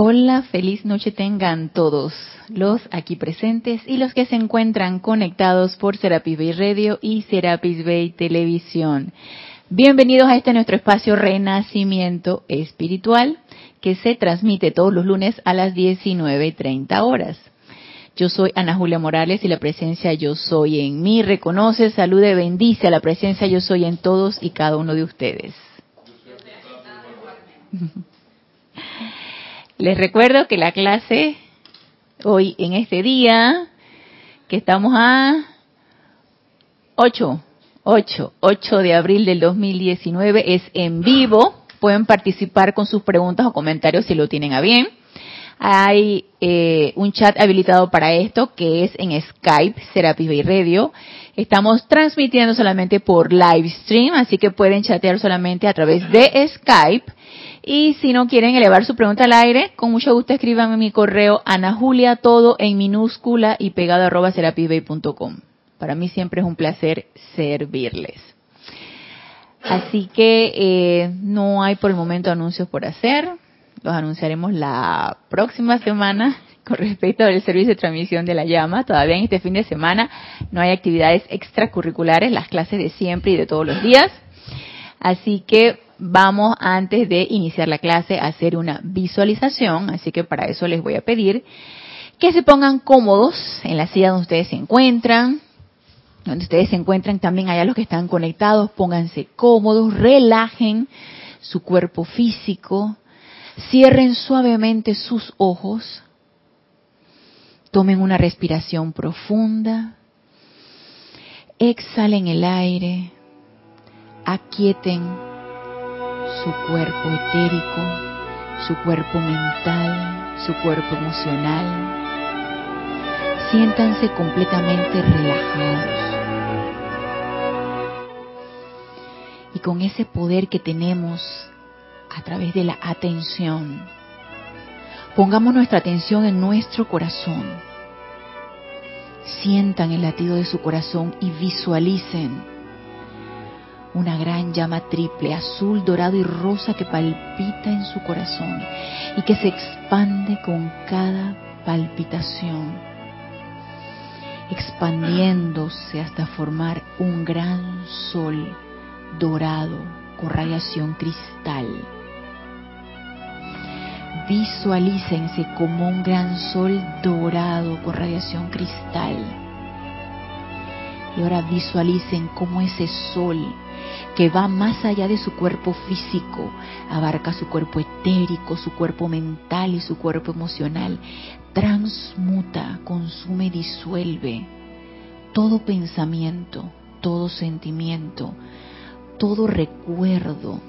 Hola, feliz noche tengan todos los aquí presentes y los que se encuentran conectados por Serapis Bay Radio y Serapis Bay Televisión. Bienvenidos a este nuestro espacio Renacimiento Espiritual que se transmite todos los lunes a las 19.30 horas. Yo soy Ana Julia Morales y la presencia yo soy en mí reconoce, salude, bendice a la presencia yo soy en todos y cada uno de ustedes. Les recuerdo que la clase hoy en este día, que estamos a 8, 8, 8 de abril del 2019, es en vivo. Pueden participar con sus preguntas o comentarios si lo tienen a bien. Hay eh, un chat habilitado para esto que es en Skype, Serapis Bay Radio. Estamos transmitiendo solamente por live stream, así que pueden chatear solamente a través de Skype y si no quieren elevar su pregunta al aire, con mucho gusto escriban en mi correo Ana Julia, todo en minúscula y pegado arroba serapisbay.com. Para mí siempre es un placer servirles. Así que eh, no hay por el momento anuncios por hacer. Los anunciaremos la próxima semana con respecto al servicio de transmisión de la llama. Todavía en este fin de semana no hay actividades extracurriculares, las clases de siempre y de todos los días. Así que vamos antes de iniciar la clase a hacer una visualización, así que para eso les voy a pedir que se pongan cómodos en la silla donde ustedes se encuentran, donde ustedes se encuentran también allá los que están conectados, pónganse cómodos, relajen su cuerpo físico, cierren suavemente sus ojos, tomen una respiración profunda, exhalen el aire, aquieten su cuerpo etérico, su cuerpo mental, su cuerpo emocional. Siéntanse completamente relajados. Y con ese poder que tenemos a través de la atención, pongamos nuestra atención en nuestro corazón. Sientan el latido de su corazón y visualicen una gran llama triple, azul, dorado y rosa que palpita en su corazón y que se expande con cada palpitación, expandiéndose hasta formar un gran sol dorado con radiación cristal. Visualícense como un gran sol dorado con radiación cristal. Y ahora visualicen cómo ese sol que va más allá de su cuerpo físico, abarca su cuerpo etérico, su cuerpo mental y su cuerpo emocional, transmuta, consume, disuelve todo pensamiento, todo sentimiento, todo recuerdo,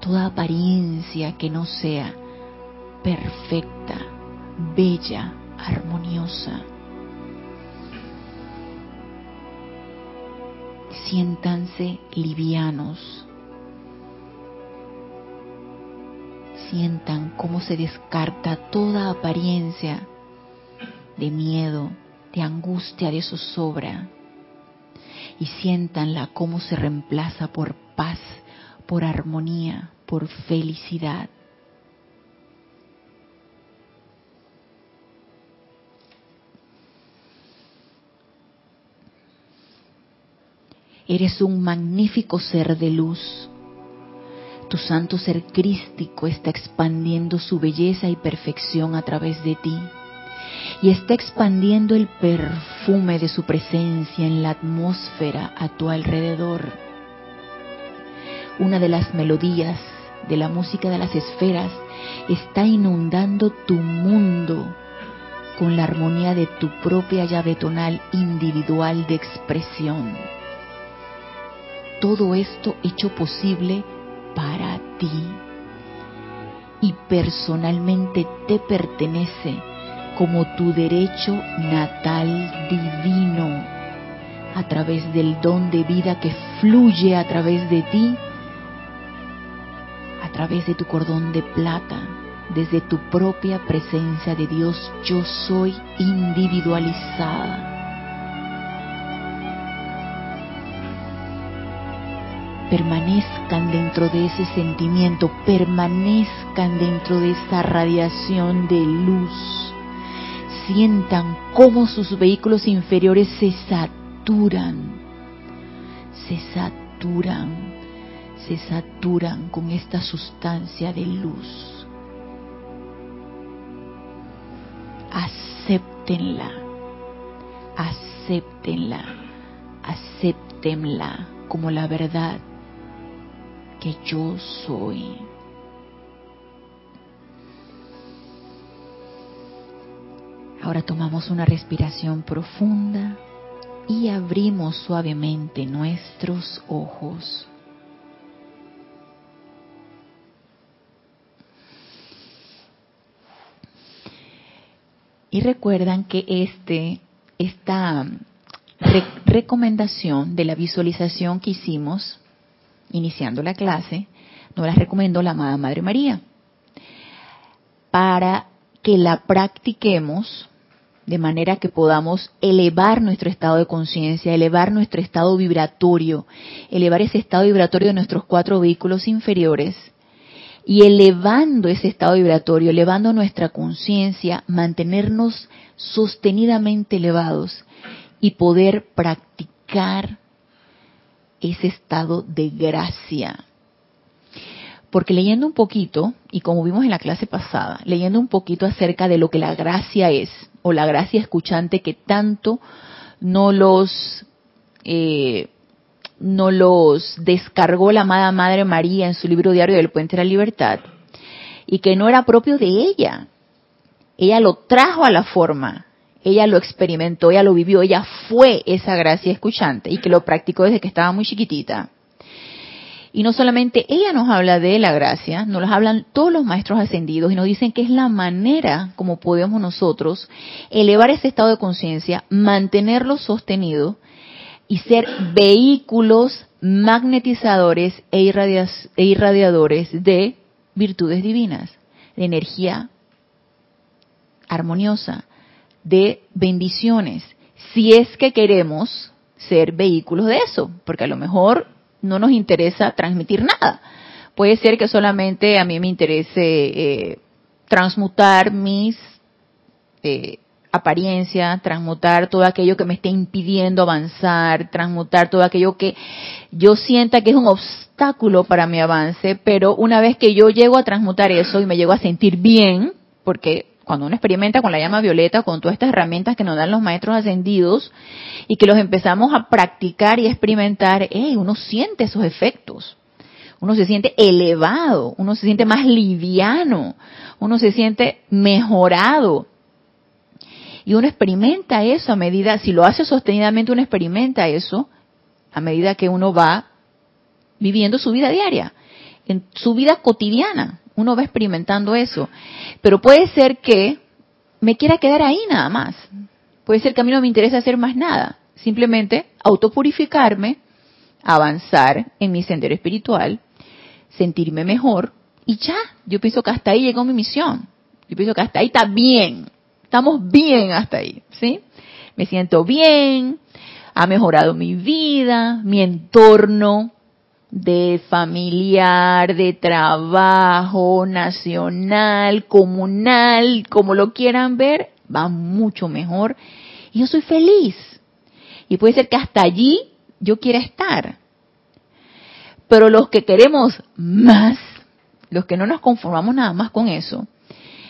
toda apariencia que no sea perfecta, bella, armoniosa siéntanse livianos. Sientan cómo se descarta toda apariencia de miedo, de angustia, de zozobra. Y siéntanla cómo se reemplaza por paz, por armonía, por felicidad. Eres un magnífico ser de luz. Tu santo ser crístico está expandiendo su belleza y perfección a través de ti. Y está expandiendo el perfume de su presencia en la atmósfera a tu alrededor. Una de las melodías de la música de las esferas está inundando tu mundo con la armonía de tu propia llave tonal individual de expresión todo esto hecho posible para ti. Y personalmente te pertenece como tu derecho natal divino a través del don de vida que fluye a través de ti, a través de tu cordón de plata, desde tu propia presencia de Dios, yo soy individualizada permanezcan dentro de ese sentimiento, permanezcan dentro de esa radiación de luz. Sientan cómo sus vehículos inferiores se saturan, se saturan, se saturan con esta sustancia de luz. Acéptenla, acéptenla, acéptenla como la verdad que yo soy. Ahora tomamos una respiración profunda y abrimos suavemente nuestros ojos. Y recuerdan que este, esta recomendación de la visualización que hicimos iniciando la clase, nos la recomendó la amada Madre María. Para que la practiquemos de manera que podamos elevar nuestro estado de conciencia, elevar nuestro estado vibratorio, elevar ese estado vibratorio de nuestros cuatro vehículos inferiores y elevando ese estado vibratorio, elevando nuestra conciencia, mantenernos sostenidamente elevados y poder practicar ese estado de gracia. Porque leyendo un poquito, y como vimos en la clase pasada, leyendo un poquito acerca de lo que la gracia es, o la gracia escuchante que tanto no los, eh, no los descargó la amada Madre María en su libro diario del Puente de la Libertad, y que no era propio de ella. Ella lo trajo a la forma, ella lo experimentó, ella lo vivió, ella fue esa gracia escuchante y que lo practicó desde que estaba muy chiquitita. Y no solamente ella nos habla de la gracia, nos lo hablan todos los maestros ascendidos y nos dicen que es la manera como podemos nosotros elevar ese estado de conciencia, mantenerlo sostenido y ser vehículos magnetizadores e, e irradiadores de virtudes divinas, de energía armoniosa, de bendiciones, si es que queremos ser vehículos de eso, porque a lo mejor no nos interesa transmitir nada. Puede ser que solamente a mí me interese eh, transmutar mis eh, apariencias, transmutar todo aquello que me esté impidiendo avanzar, transmutar todo aquello que yo sienta que es un obstáculo para mi avance, pero una vez que yo llego a transmutar eso y me llego a sentir bien, porque cuando uno experimenta con la llama violeta, con todas estas herramientas que nos dan los maestros ascendidos y que los empezamos a practicar y experimentar, uno siente esos efectos. Uno se siente elevado, uno se siente más liviano, uno se siente mejorado. Y uno experimenta eso a medida, si lo hace sostenidamente, uno experimenta eso a medida que uno va viviendo su vida diaria, en su vida cotidiana uno va experimentando eso. Pero puede ser que me quiera quedar ahí nada más. Puede ser que a mí no me interesa hacer más nada. Simplemente autopurificarme, avanzar en mi sendero espiritual, sentirme mejor y ya. Yo pienso que hasta ahí llegó mi misión. Yo pienso que hasta ahí está bien. Estamos bien hasta ahí, ¿sí? Me siento bien, ha mejorado mi vida, mi entorno, de familiar, de trabajo, nacional, comunal, como lo quieran ver, va mucho mejor. Y yo soy feliz. Y puede ser que hasta allí yo quiera estar. Pero los que queremos más, los que no nos conformamos nada más con eso,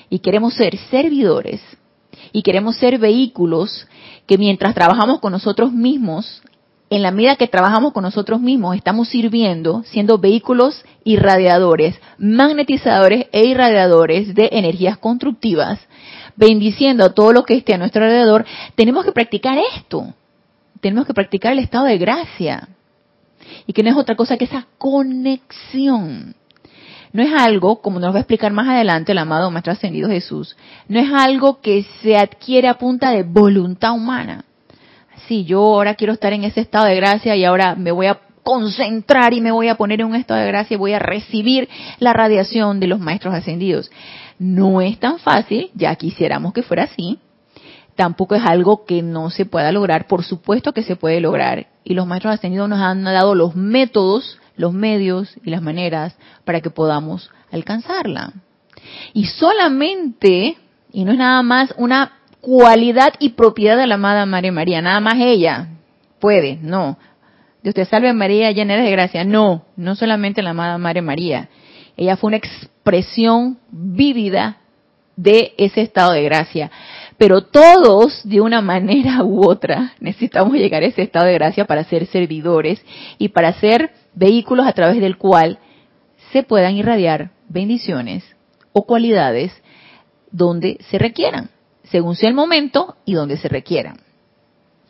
y queremos ser servidores, y queremos ser vehículos que mientras trabajamos con nosotros mismos, en la medida que trabajamos con nosotros mismos, estamos sirviendo, siendo vehículos irradiadores, magnetizadores e irradiadores de energías constructivas, bendiciendo a todo lo que esté a nuestro alrededor, tenemos que practicar esto. Tenemos que practicar el estado de gracia. Y que no es otra cosa que esa conexión. No es algo, como nos va a explicar más adelante el amado Maestro Ascendido Jesús, no es algo que se adquiere a punta de voluntad humana sí, yo ahora quiero estar en ese estado de gracia y ahora me voy a concentrar y me voy a poner en un estado de gracia y voy a recibir la radiación de los maestros ascendidos. No es tan fácil, ya quisiéramos que fuera así. Tampoco es algo que no se pueda lograr, por supuesto que se puede lograr. Y los maestros ascendidos nos han dado los métodos, los medios y las maneras para que podamos alcanzarla. Y solamente, y no es nada más una cualidad y propiedad de la amada María María, nada más ella puede, no. De usted salve María, llena de gracia, no, no solamente la amada María María. Ella fue una expresión vívida de ese estado de gracia. Pero todos, de una manera u otra, necesitamos llegar a ese estado de gracia para ser servidores y para ser vehículos a través del cual se puedan irradiar bendiciones o cualidades donde se requieran, según sea el momento y donde se requieran.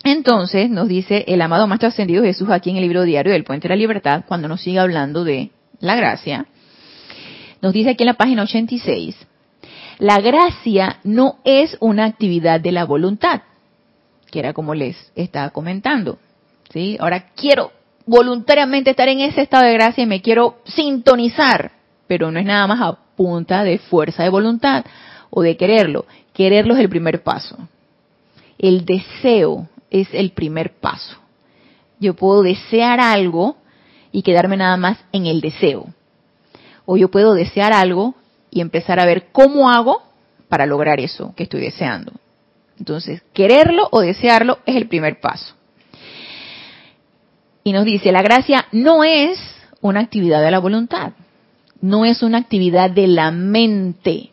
Entonces nos dice el amado Maestro Ascendido Jesús aquí en el libro diario del Puente de la Libertad, cuando nos sigue hablando de la gracia, nos dice aquí en la página 86, la gracia no es una actividad de la voluntad, que era como les estaba comentando. ¿sí? Ahora quiero voluntariamente estar en ese estado de gracia y me quiero sintonizar, pero no es nada más a punta de fuerza de voluntad o de quererlo. Quererlo es el primer paso. El deseo es el primer paso. Yo puedo desear algo y quedarme nada más en el deseo. O yo puedo desear algo y empezar a ver cómo hago para lograr eso que estoy deseando. Entonces, quererlo o desearlo es el primer paso. Y nos dice, la gracia no es una actividad de la voluntad, no es una actividad de la mente,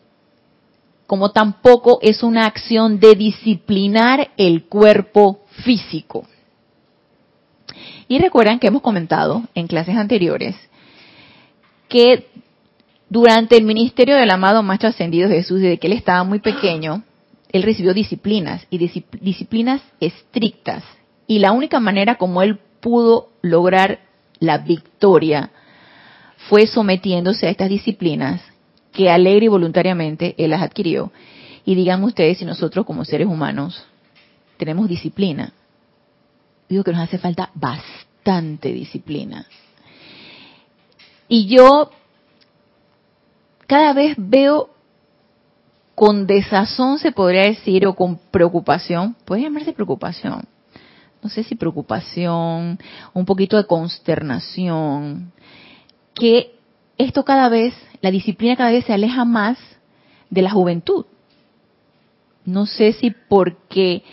como tampoco es una acción de disciplinar el cuerpo físico. Y recuerdan que hemos comentado en clases anteriores que durante el ministerio del amado Maestro Ascendido Jesús, desde que él estaba muy pequeño, él recibió disciplinas y disciplinas estrictas. Y la única manera como él pudo lograr la victoria fue sometiéndose a estas disciplinas que alegre y voluntariamente él las adquirió. Y digan ustedes si nosotros como seres humanos tenemos disciplina. Digo que nos hace falta bastante disciplina. Y yo cada vez veo con desazón, se podría decir, o con preocupación, puede llamarse preocupación, no sé si preocupación, un poquito de consternación, que esto cada vez, la disciplina cada vez se aleja más de la juventud. No sé si porque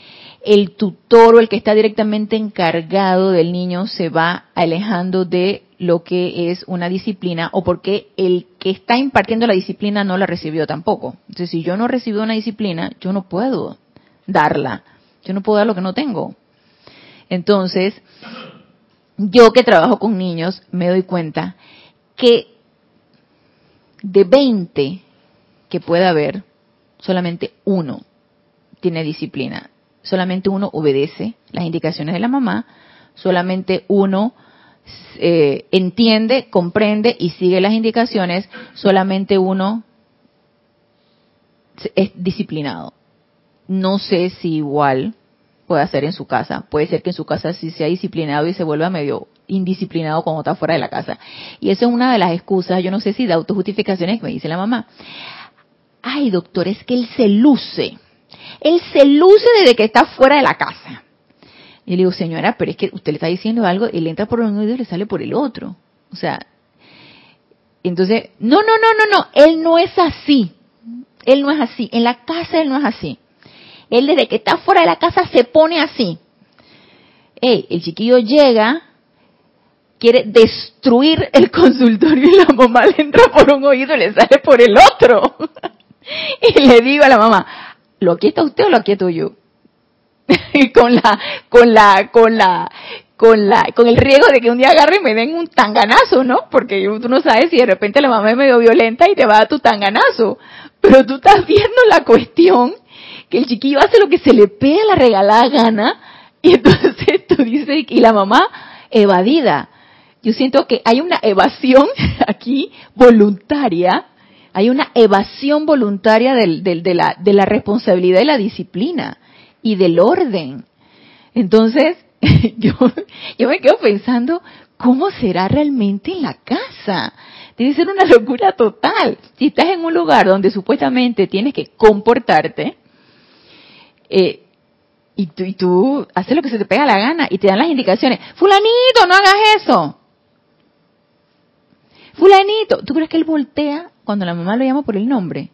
el tutor o el que está directamente encargado del niño se va alejando de lo que es una disciplina o porque el que está impartiendo la disciplina no la recibió tampoco. Entonces, si yo no recibo una disciplina, yo no puedo darla. Yo no puedo dar lo que no tengo. Entonces, yo que trabajo con niños, me doy cuenta que de 20 que pueda haber, solamente uno tiene disciplina. Solamente uno obedece las indicaciones de la mamá, solamente uno eh, entiende, comprende y sigue las indicaciones, solamente uno es disciplinado. No sé si igual puede hacer en su casa. Puede ser que en su casa sí sea disciplinado y se vuelva medio indisciplinado cuando está fuera de la casa. Y eso es una de las excusas, yo no sé si de autojustificaciones que me dice la mamá. Ay, doctor, es que él se luce. Él se luce desde que está fuera de la casa. Y le digo, señora, pero es que usted le está diciendo algo, él entra por un oído y le sale por el otro. O sea, entonces, no, no, no, no, no, él no es así. Él no es así. En la casa él no es así. Él desde que está fuera de la casa se pone así. Ey, el chiquillo llega, quiere destruir el consultorio y la mamá le entra por un oído y le sale por el otro. y le digo a la mamá, ¿lo quieta usted o lo quieto yo? y con la, con la, con la, con la, con el riesgo de que un día agarre y me den un tanganazo, ¿no? Porque tú no sabes si de repente la mamá es medio violenta y te va a dar tu tanganazo. Pero tú estás viendo la cuestión que el chiquillo hace lo que se le pega la regalada gana y entonces tú dices, y la mamá evadida. Yo siento que hay una evasión aquí voluntaria, hay una evasión voluntaria del, de, la, de la responsabilidad y la disciplina y del orden. Entonces, yo, yo me quedo pensando, ¿cómo será realmente en la casa? Debe ser una locura total. Si estás en un lugar donde supuestamente tienes que comportarte, eh, y, tú, y tú haces lo que se te pega la gana y te dan las indicaciones. Fulanito, no hagas eso. Fulanito, ¿tú crees que él voltea cuando la mamá lo llama por el nombre?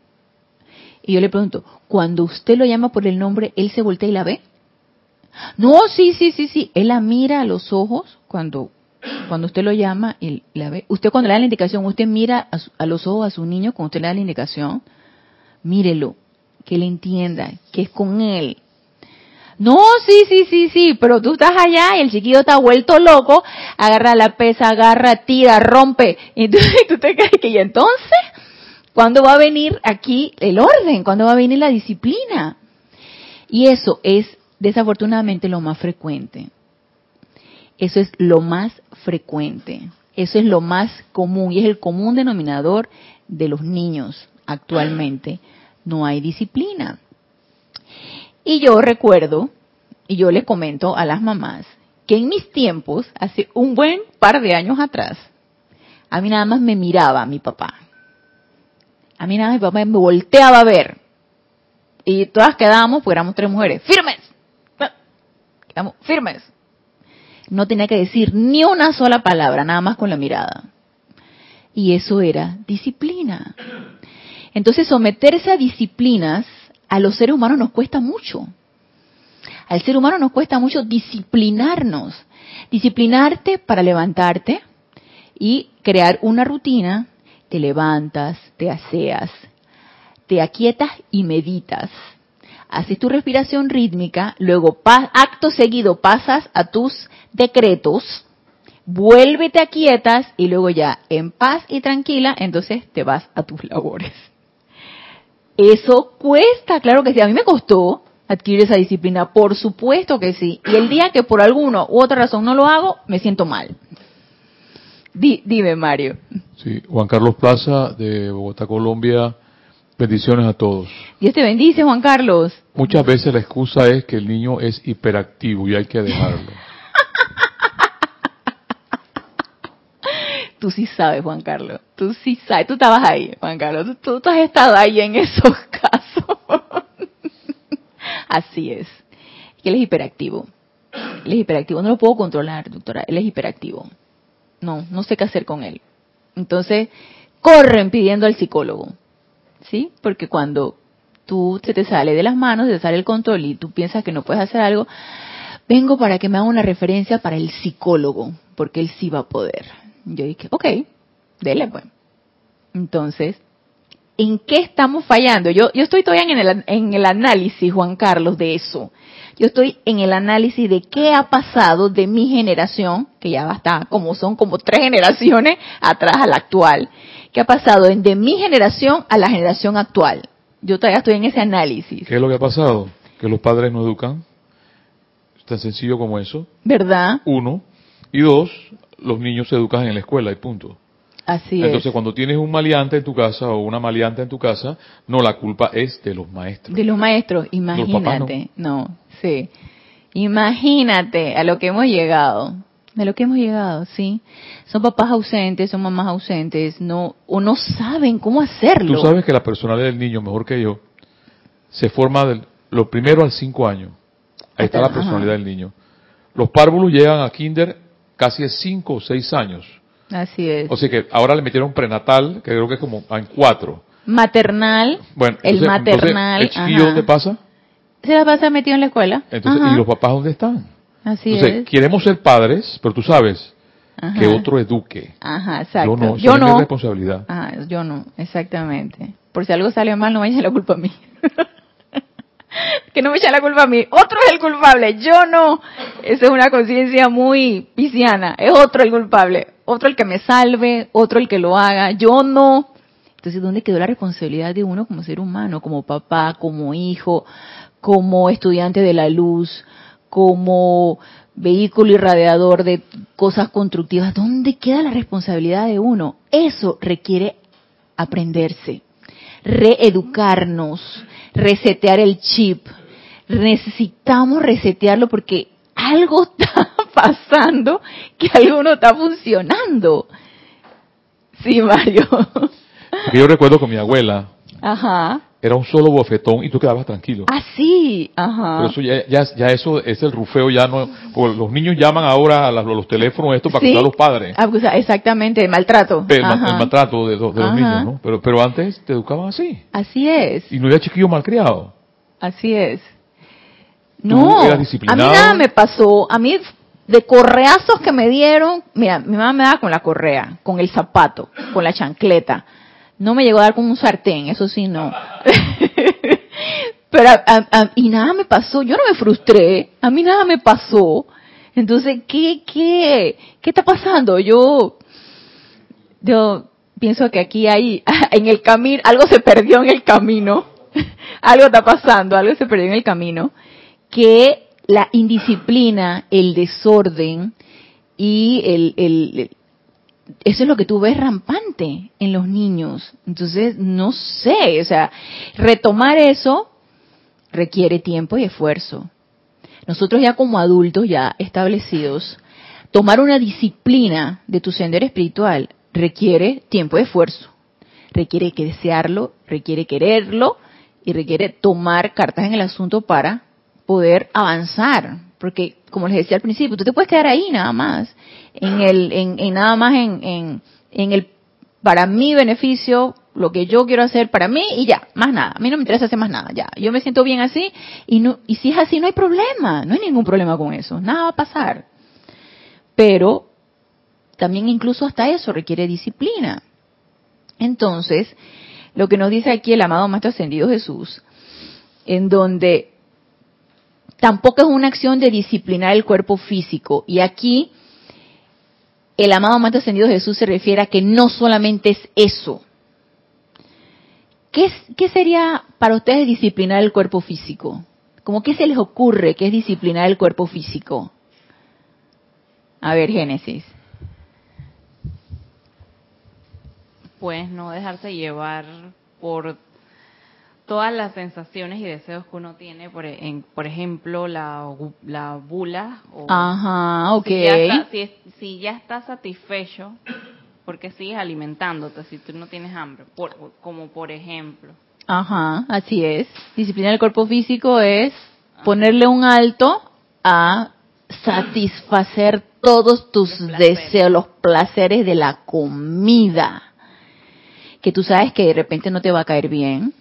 Y yo le pregunto, cuando usted lo llama por el nombre, ¿él se voltea y la ve? No, sí, sí, sí, sí. Él la mira a los ojos cuando, cuando usted lo llama y la ve. Usted cuando le da la indicación, usted mira a, a los ojos a su niño cuando usted le da la indicación. Mírelo, que él entienda que es con él. No, sí, sí, sí, sí, pero tú estás allá y el chiquillo está vuelto loco, agarra la pesa, agarra, tira, rompe. Y tú, te crees que y entonces, ¿cuándo va a venir aquí el orden? ¿Cuándo va a venir la disciplina? Y eso es desafortunadamente lo más frecuente. Eso es lo más frecuente. Eso es lo más común y es el común denominador de los niños actualmente. No hay disciplina. Y yo recuerdo, y yo le comento a las mamás, que en mis tiempos, hace un buen par de años atrás, a mí nada más me miraba mi papá. A mí nada más mi papá me volteaba a ver. Y todas quedábamos, pues éramos tres mujeres, firmes. Quedamos firmes. No tenía que decir ni una sola palabra, nada más con la mirada. Y eso era disciplina. Entonces someterse a disciplinas a los seres humanos nos cuesta mucho. Al ser humano nos cuesta mucho disciplinarnos. Disciplinarte para levantarte y crear una rutina. Te levantas, te aseas, te aquietas y meditas. Haces tu respiración rítmica, luego acto seguido pasas a tus decretos, vuélvete aquietas y luego ya en paz y tranquila, entonces te vas a tus labores. Eso cuesta, claro que sí. A mí me costó adquirir esa disciplina, por supuesto que sí. Y el día que por alguna u otra razón no lo hago, me siento mal. dime, Mario. Sí, Juan Carlos Plaza de Bogotá, Colombia. Bendiciones a todos. Dios te bendice, Juan Carlos. Muchas veces la excusa es que el niño es hiperactivo y hay que dejarlo. Tú sí sabes, Juan Carlos. Tú sí sabes. Tú estabas ahí, Juan Carlos. Tú, has estado ahí en esos casos. Así es. Que él es hiperactivo. Él es hiperactivo. No lo puedo controlar, doctora. Él es hiperactivo. No, no sé qué hacer con él. Entonces, corren pidiendo al psicólogo. ¿Sí? Porque cuando tú se te sale de las manos, se te sale el control y tú piensas que no puedes hacer algo, vengo para que me haga una referencia para el psicólogo, porque él sí va a poder. Yo dije, ok, dele pues. Entonces, ¿en qué estamos fallando? Yo, yo estoy todavía en el, en el análisis, Juan Carlos, de eso. Yo estoy en el análisis de qué ha pasado de mi generación, que ya va a estar como son como tres generaciones atrás a la actual. ¿Qué ha pasado de mi generación a la generación actual? Yo todavía estoy en ese análisis. ¿Qué es lo que ha pasado? Que los padres no educan. Es tan sencillo como eso. ¿Verdad? Uno. Y dos, los niños se educan en la escuela y punto. Así Entonces, cuando tienes un maleante en tu casa o una maleante en tu casa, no, la culpa es de los maestros. De los maestros, imagínate. no. sí. Imagínate a lo que hemos llegado. De lo que hemos llegado, sí. Son papás ausentes, son mamás ausentes, no, o no saben cómo hacerlo. Tú sabes que la personalidad del niño, mejor que yo, se forma de lo primero al cinco años. Ahí está la personalidad del niño. Los párvulos llegan a kinder casi es cinco o seis años. Así es. O sea que ahora le metieron prenatal, que creo que es como en cuatro. Maternal. Bueno, el maternal. ¿El chiquillo dónde pasa? Se la pasa metido en la escuela. Entonces, ¿y los papás dónde están? Así Entonces, queremos ser padres, pero tú sabes que otro eduque. Ajá, exacto. Yo no, yo no. Es responsabilidad. Ajá, yo no, exactamente. Por si algo sale mal, no vaya la culpa a mí. que no me echa la culpa a mí. Otro es el culpable, yo no. Esa es una conciencia muy pisciana. Es otro el culpable. Otro el que me salve, otro el que lo haga, yo no. Entonces, ¿dónde quedó la responsabilidad de uno como ser humano, como papá, como hijo, como estudiante de la luz, como vehículo irradiador de cosas constructivas? ¿Dónde queda la responsabilidad de uno? Eso requiere aprenderse, reeducarnos, resetear el chip. Necesitamos resetearlo porque algo está pasando que algo no está funcionando. Sí, Mario. yo recuerdo con mi abuela, Ajá. era un solo bofetón y tú quedabas tranquilo. Ah, sí, ajá. Pero eso ya, ya, ya eso es el rufeo, ya no, porque los niños llaman ahora a los teléfonos esto para Sí. acusar a los padres. Ah, pues, exactamente, maltrato. El, ma- Ajá. el maltrato de, los- de los niños, ¿no? Pero, pero antes te educaban así. Así es, Y no había chiquillos malcriados. así es. No, a mí nada me pasó. A mí, de correazos que me dieron, mira, mi mamá me daba con la correa, con el zapato, con la chancleta. No me llegó a dar con un sartén, eso sí, no. Pero, a- a- a- y nada me pasó, yo no me frustré, a mí nada me pasó. Entonces, ¿qué, qué, qué está pasando? Yo, yo pienso que aquí hay, en el camino, algo se perdió en el camino, algo está pasando, algo se perdió en el camino, que la indisciplina, el desorden y el, el- eso es lo que tú ves rampante en los niños. Entonces, no sé, o sea, retomar eso requiere tiempo y esfuerzo. Nosotros ya como adultos, ya establecidos, tomar una disciplina de tu sendero espiritual requiere tiempo y esfuerzo. Requiere que desearlo, requiere quererlo y requiere tomar cartas en el asunto para poder avanzar. Porque, como les decía al principio, tú te puedes quedar ahí nada más, en el, en, en nada más en, en, en el, para mi beneficio, lo que yo quiero hacer para mí y ya, más nada. A mí no me interesa hacer más nada, ya. Yo me siento bien así y no, y si es así no hay problema, no hay ningún problema con eso, nada va a pasar. Pero también incluso hasta eso requiere disciplina. Entonces, lo que nos dice aquí el amado Maestro Ascendido Jesús, en donde tampoco es una acción de disciplinar el cuerpo físico. Y aquí el amado Maestro Ascendido Jesús se refiere a que no solamente es eso. ¿Qué, qué sería para ustedes disciplinar el cuerpo físico? ¿Cómo qué se les ocurre que es disciplinar el cuerpo físico? A ver, Génesis. pues no dejarse llevar por todas las sensaciones y deseos que uno tiene, por, e- en- por ejemplo, la, la bula. O Ajá, ok. si, ya está, si, si ya estás satisfecho, porque sigues alimentándote si tú no tienes hambre? Por- como por ejemplo. Ajá, así es. Disciplinar el cuerpo físico es ponerle un alto a satisfacer todos tus deseos, los placeres de la comida. Que tú sabes que de repente no te va a caer bien,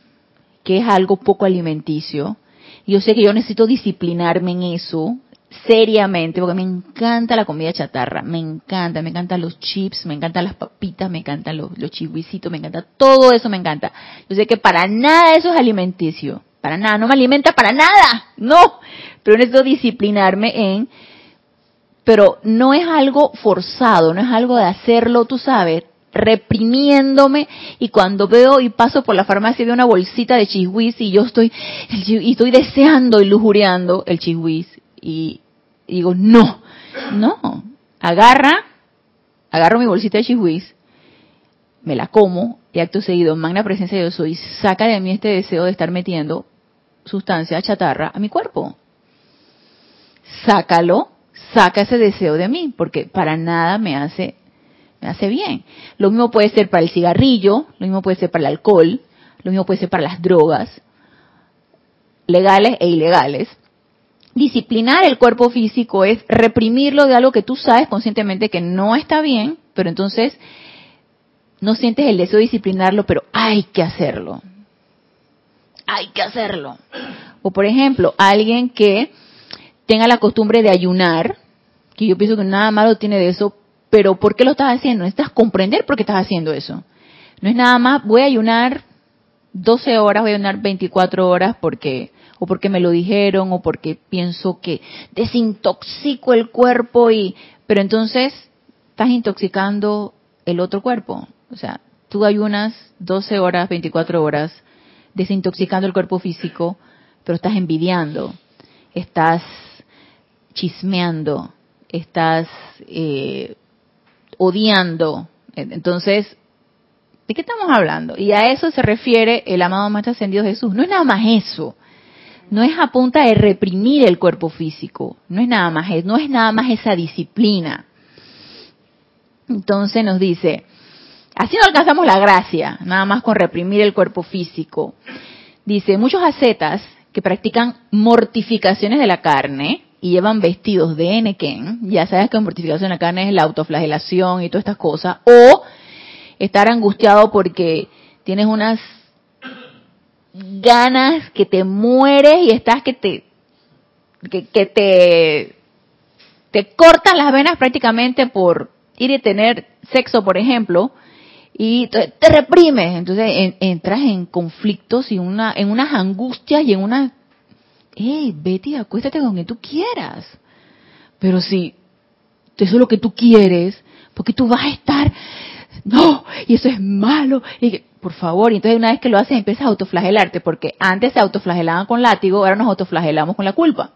que es algo poco alimenticio. Yo sé que yo necesito disciplinarme en eso seriamente, porque me encanta la comida chatarra, me encanta, me encantan los chips, me encantan las papitas, me encantan los, los me encanta, todo eso me encanta. Yo sé que para nada eso es alimenticio, para nada, no me alimenta para nada, no, pero necesito disciplinarme en, pero no es algo forzado, no es algo de hacerlo, tú sabes, reprimiéndome y cuando veo y paso por la farmacia y veo una bolsita de chihuis y yo estoy y estoy deseando y lujuriando el chihuis y, digo no no agarra agarro mi bolsita de chihuis me la como y acto seguido magna presencia yo soy saca de mí este deseo de estar metiendo sustancia chatarra a mi cuerpo. Sácalo saca ese deseo de mí porque para nada me hace me hace bien. Lo mismo puede ser para el cigarrillo, lo mismo puede ser para el alcohol, lo mismo puede ser para las drogas, legales e ilegales. Disciplinar el cuerpo físico es reprimirlo de algo que tú sabes conscientemente que no está bien, pero entonces no sientes el deseo de disciplinarlo, pero hay que hacerlo. Hay que hacerlo. O por ejemplo, alguien que tenga la costumbre de ayunar, que yo pienso que nada malo tiene de eso, pero ¿por qué lo estás haciendo? Necesitas comprender por qué estás haciendo eso. No es nada más, voy a ayunar 12 horas, voy a ayunar 24 horas porque o porque me lo dijeron o porque pienso que desintoxico el cuerpo y pero entonces estás intoxicando el otro cuerpo. O sea, tú ayunas 12 horas, 24 horas desintoxicando el cuerpo físico, pero estás envidiando, estás chismeando, estás eh, odiando. Entonces, ¿de qué estamos hablando? Y a eso se refiere el amado Maestro Ascendido Jesús. No es nada más eso. No es a punta de reprimir el cuerpo físico. No es nada más, no es nada más esa disciplina. Entonces nos dice, así no alcanzamos la gracia, nada más con reprimir el cuerpo físico, Dice, muchos ascetas que practican mortificaciones de la carne y llevan vestidos de enequén, ya sabes que mortificación de la carne es la autoflagelación y todas estas cosas, o estar angustiado porque tienes unas ganas que te mueres y estás que te que, te te cortan las venas prácticamente por ir y tener sexo, por ejemplo, y te, reprimes, entonces entras en conflictos y una, en unas angustias y en una, hey, Betty, acuéstate con quien tú quieras. Pero si eso es lo que tú quieres, porque tú vas a estar, no, y eso es malo, y por favor, y entonces una vez que lo haces empiezas a autoflagelarte, porque antes se autoflagelaban con látigo, ahora nos autoflagelamos con la culpa.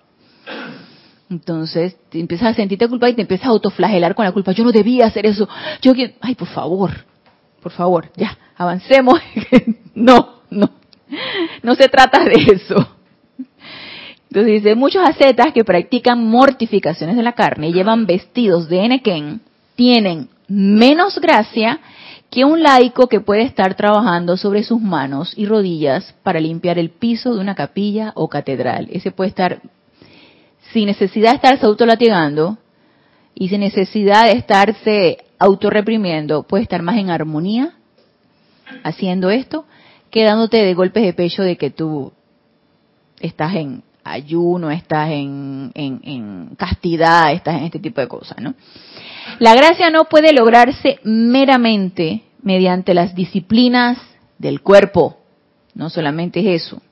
Entonces te empiezas a sentirte culpa y te empiezas a autoflagelar con la culpa. Yo no debía hacer eso. Yo ay, por favor, por favor, ya, avancemos. no, no, no se trata de eso. Entonces dice, muchos ascetas que practican mortificaciones de la carne y llevan vestidos de enequén tienen menos gracia que un laico que puede estar trabajando sobre sus manos y rodillas para limpiar el piso de una capilla o catedral. Ese puede estar sin necesidad de estarse autolatigando y sin necesidad de estarse autorreprimiendo, puede estar más en armonía haciendo esto que dándote de golpes de pecho de que tú estás en ayuno, estás en, en, castidad, estás en este tipo de cosas, ¿no? La gracia no puede lograrse meramente mediante las disciplinas del cuerpo, no solamente es eso.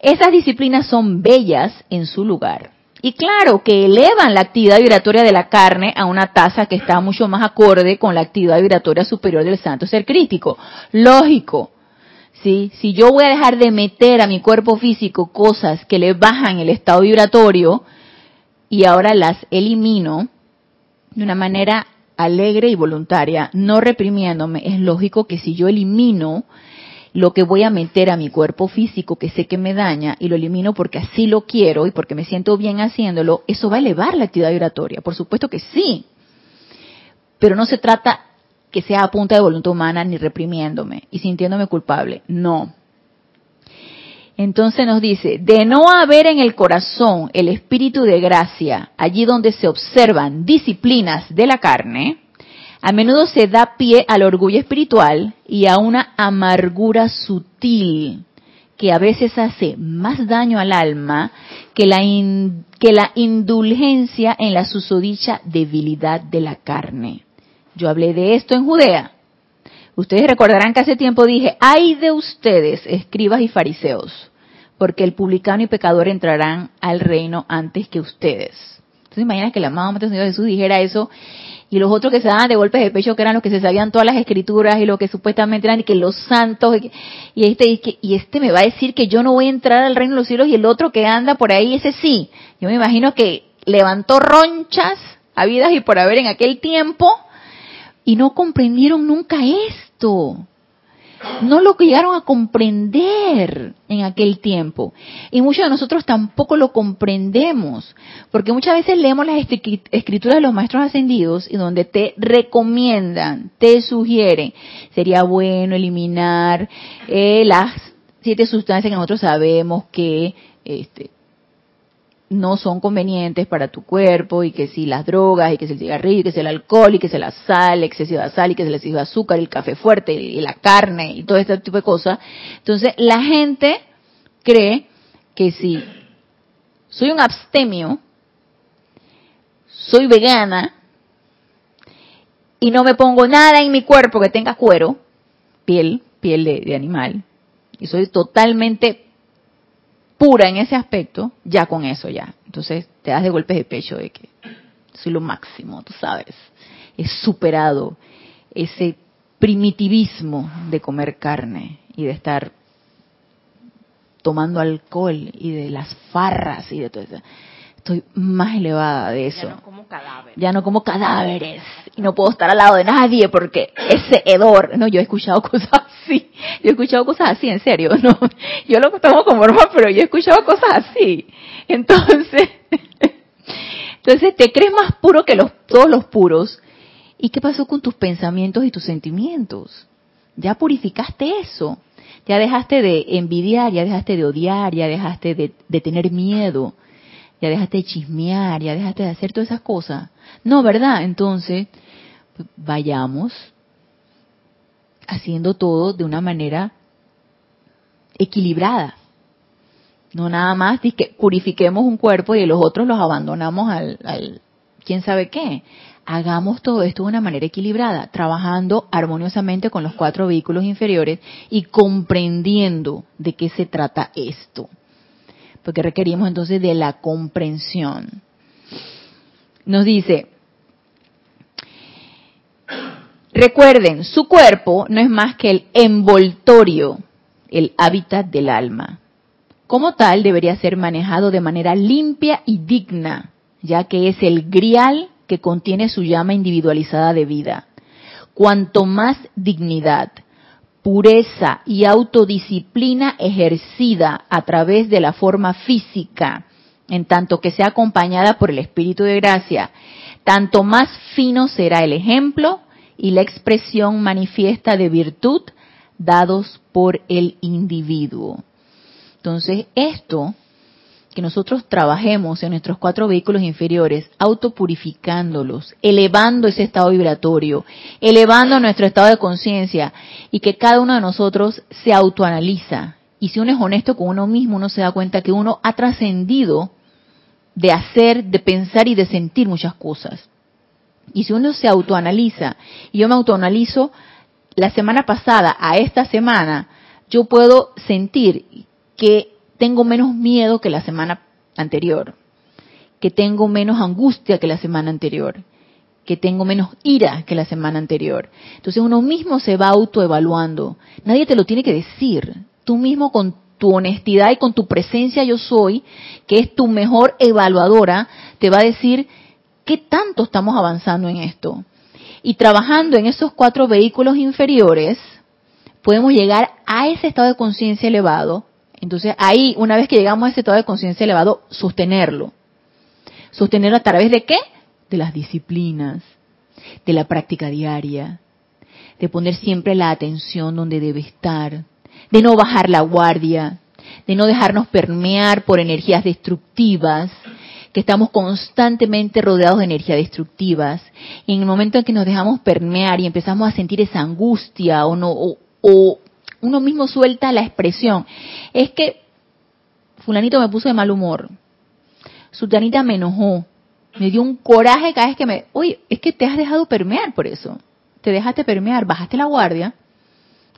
Esas disciplinas son bellas en su lugar, y claro, que elevan la actividad vibratoria de la carne a una tasa que está mucho más acorde con la actividad vibratoria superior del santo ser crítico. Lógico. ¿Sí? Si yo voy a dejar de meter a mi cuerpo físico cosas que le bajan el estado vibratorio y ahora las elimino de una manera alegre y voluntaria, no reprimiéndome, es lógico que si yo elimino lo que voy a meter a mi cuerpo físico que sé que me daña y lo elimino porque así lo quiero y porque me siento bien haciéndolo, eso va a elevar la actividad vibratoria. Por supuesto que sí. Pero no se trata que sea a punta de voluntad humana ni reprimiéndome y sintiéndome culpable. No. Entonces nos dice, de no haber en el corazón el espíritu de gracia, allí donde se observan disciplinas de la carne, a menudo se da pie al orgullo espiritual y a una amargura sutil que a veces hace más daño al alma que la, que la indulgencia en la susodicha debilidad de la carne. Yo hablé de esto en Judea. Ustedes recordarán que hace tiempo dije, ay de ustedes, escribas y fariseos, porque el publicano y pecador entrarán al reino antes que ustedes. Entonces imagina que la mamá de Jesús dijera eso y los otros que se daban de golpes de pecho que eran los que se sabían todas las escrituras y lo que supuestamente eran y que los santos y, este y, este me va a decir que yo no voy a entrar al reino de los cielos y el otro que anda por ahí ese sí yo me imagino que levantó ronchas habidas y por haber en aquel tiempo y no comprendieron nunca esto no lo llegaron a comprender en aquel tiempo. Y muchos de nosotros tampoco lo comprendemos, porque muchas veces leemos las escrituras de los maestros ascendidos y donde te recomiendan, te sugieren, sería bueno eliminar eh, las siete sustancias que nosotros sabemos que este, no son convenientes para tu cuerpo y que si las drogas y que si el cigarrillo y que si el alcohol y que si la sal, excesiva sal y que si el excesivo azúcar, el café fuerte y la carne y todo este tipo de cosas. Entonces la gente cree que si soy un abstemio, soy vegana y no me pongo nada en mi cuerpo que tenga cuero, piel, piel de, de animal, y soy totalmente pura en ese aspecto, ya con eso ya. Entonces te das de golpes de pecho de que soy lo máximo, tú sabes. He superado ese primitivismo de comer carne y de estar tomando alcohol y de las farras y de todo eso estoy más elevada de eso. Ya no como cadáveres. Ya no como cadáveres. Y no puedo estar al lado de nadie porque ese hedor. No, yo he escuchado cosas así. Yo he escuchado cosas así, en serio. No, yo lo tomo como broma, pero yo he escuchado cosas así. Entonces, entonces te crees más puro que los, todos los puros. ¿Y qué pasó con tus pensamientos y tus sentimientos? Ya purificaste eso. Ya dejaste de envidiar, ya dejaste de odiar, ya dejaste de, de tener miedo, ya dejaste de chismear, ya dejaste de hacer todas esas cosas. No, ¿verdad? Entonces, vayamos haciendo todo de una manera equilibrada. No nada más que purifiquemos un cuerpo y los otros los abandonamos al, al quién sabe qué. Hagamos todo esto de una manera equilibrada, trabajando armoniosamente con los cuatro vehículos inferiores y comprendiendo de qué se trata esto. Porque requerimos entonces de la comprensión. Nos dice, recuerden, su cuerpo no es más que el envoltorio, el hábitat del alma. Como tal, debería ser manejado de manera limpia y digna, ya que es el grial que contiene su llama individualizada de vida. Cuanto más dignidad, pureza y autodisciplina ejercida a través de la forma física, en tanto que sea acompañada por el Espíritu de Gracia, tanto más fino será el ejemplo y la expresión manifiesta de virtud dados por el individuo. Entonces, esto que nosotros trabajemos en nuestros cuatro vehículos inferiores, autopurificándolos, elevando ese estado vibratorio, elevando nuestro estado de conciencia y que cada uno de nosotros se autoanaliza. Y si uno es honesto con uno mismo, uno se da cuenta que uno ha trascendido de hacer, de pensar y de sentir muchas cosas. Y si uno se autoanaliza, y yo me autoanalizo la semana pasada a esta semana, yo puedo sentir que tengo menos miedo que la semana anterior, que tengo menos angustia que la semana anterior, que tengo menos ira que la semana anterior. Entonces uno mismo se va autoevaluando. Nadie te lo tiene que decir. Tú mismo con tu honestidad y con tu presencia yo soy, que es tu mejor evaluadora, te va a decir qué tanto estamos avanzando en esto. Y trabajando en esos cuatro vehículos inferiores, podemos llegar a ese estado de conciencia elevado entonces ahí, una vez que llegamos a ese estado de conciencia elevado, sostenerlo. Sostenerlo a través de qué? De las disciplinas, de la práctica diaria, de poner siempre la atención donde debe estar, de no bajar la guardia, de no dejarnos permear por energías destructivas, que estamos constantemente rodeados de energías destructivas. Y en el momento en que nos dejamos permear y empezamos a sentir esa angustia o, no, o uno mismo suelta la expresión. Es que fulanito me puso de mal humor. Sultanita me enojó. Me dio un coraje cada vez que me... Oye, es que te has dejado permear por eso. Te dejaste permear, bajaste la guardia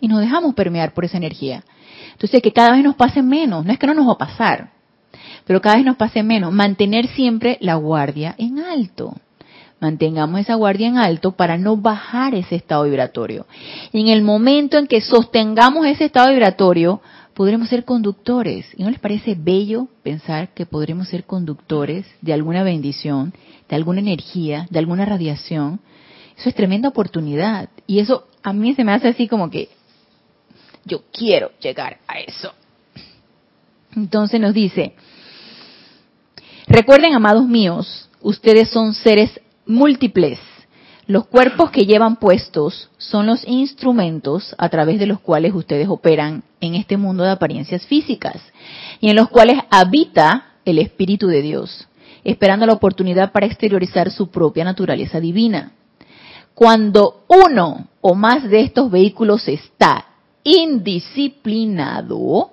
y nos dejamos permear por esa energía. Entonces, que cada vez nos pase menos. No es que no nos va a pasar, pero cada vez nos pase menos. Mantener siempre la guardia en alto. Mantengamos esa guardia en alto para no bajar ese estado vibratorio. Y en el momento en que sostengamos ese estado vibratorio, podremos ser conductores. ¿Y no les parece bello pensar que podremos ser conductores de alguna bendición, de alguna energía, de alguna radiación? Eso es tremenda oportunidad. Y eso a mí se me hace así como que yo quiero llegar a eso. Entonces nos dice, recuerden, amados míos, ustedes son seres múltiples. Los cuerpos que llevan puestos son los instrumentos a través de los cuales ustedes operan en este mundo de apariencias físicas y en los cuales habita el Espíritu de Dios, esperando la oportunidad para exteriorizar su propia naturaleza divina. Cuando uno o más de estos vehículos está indisciplinado,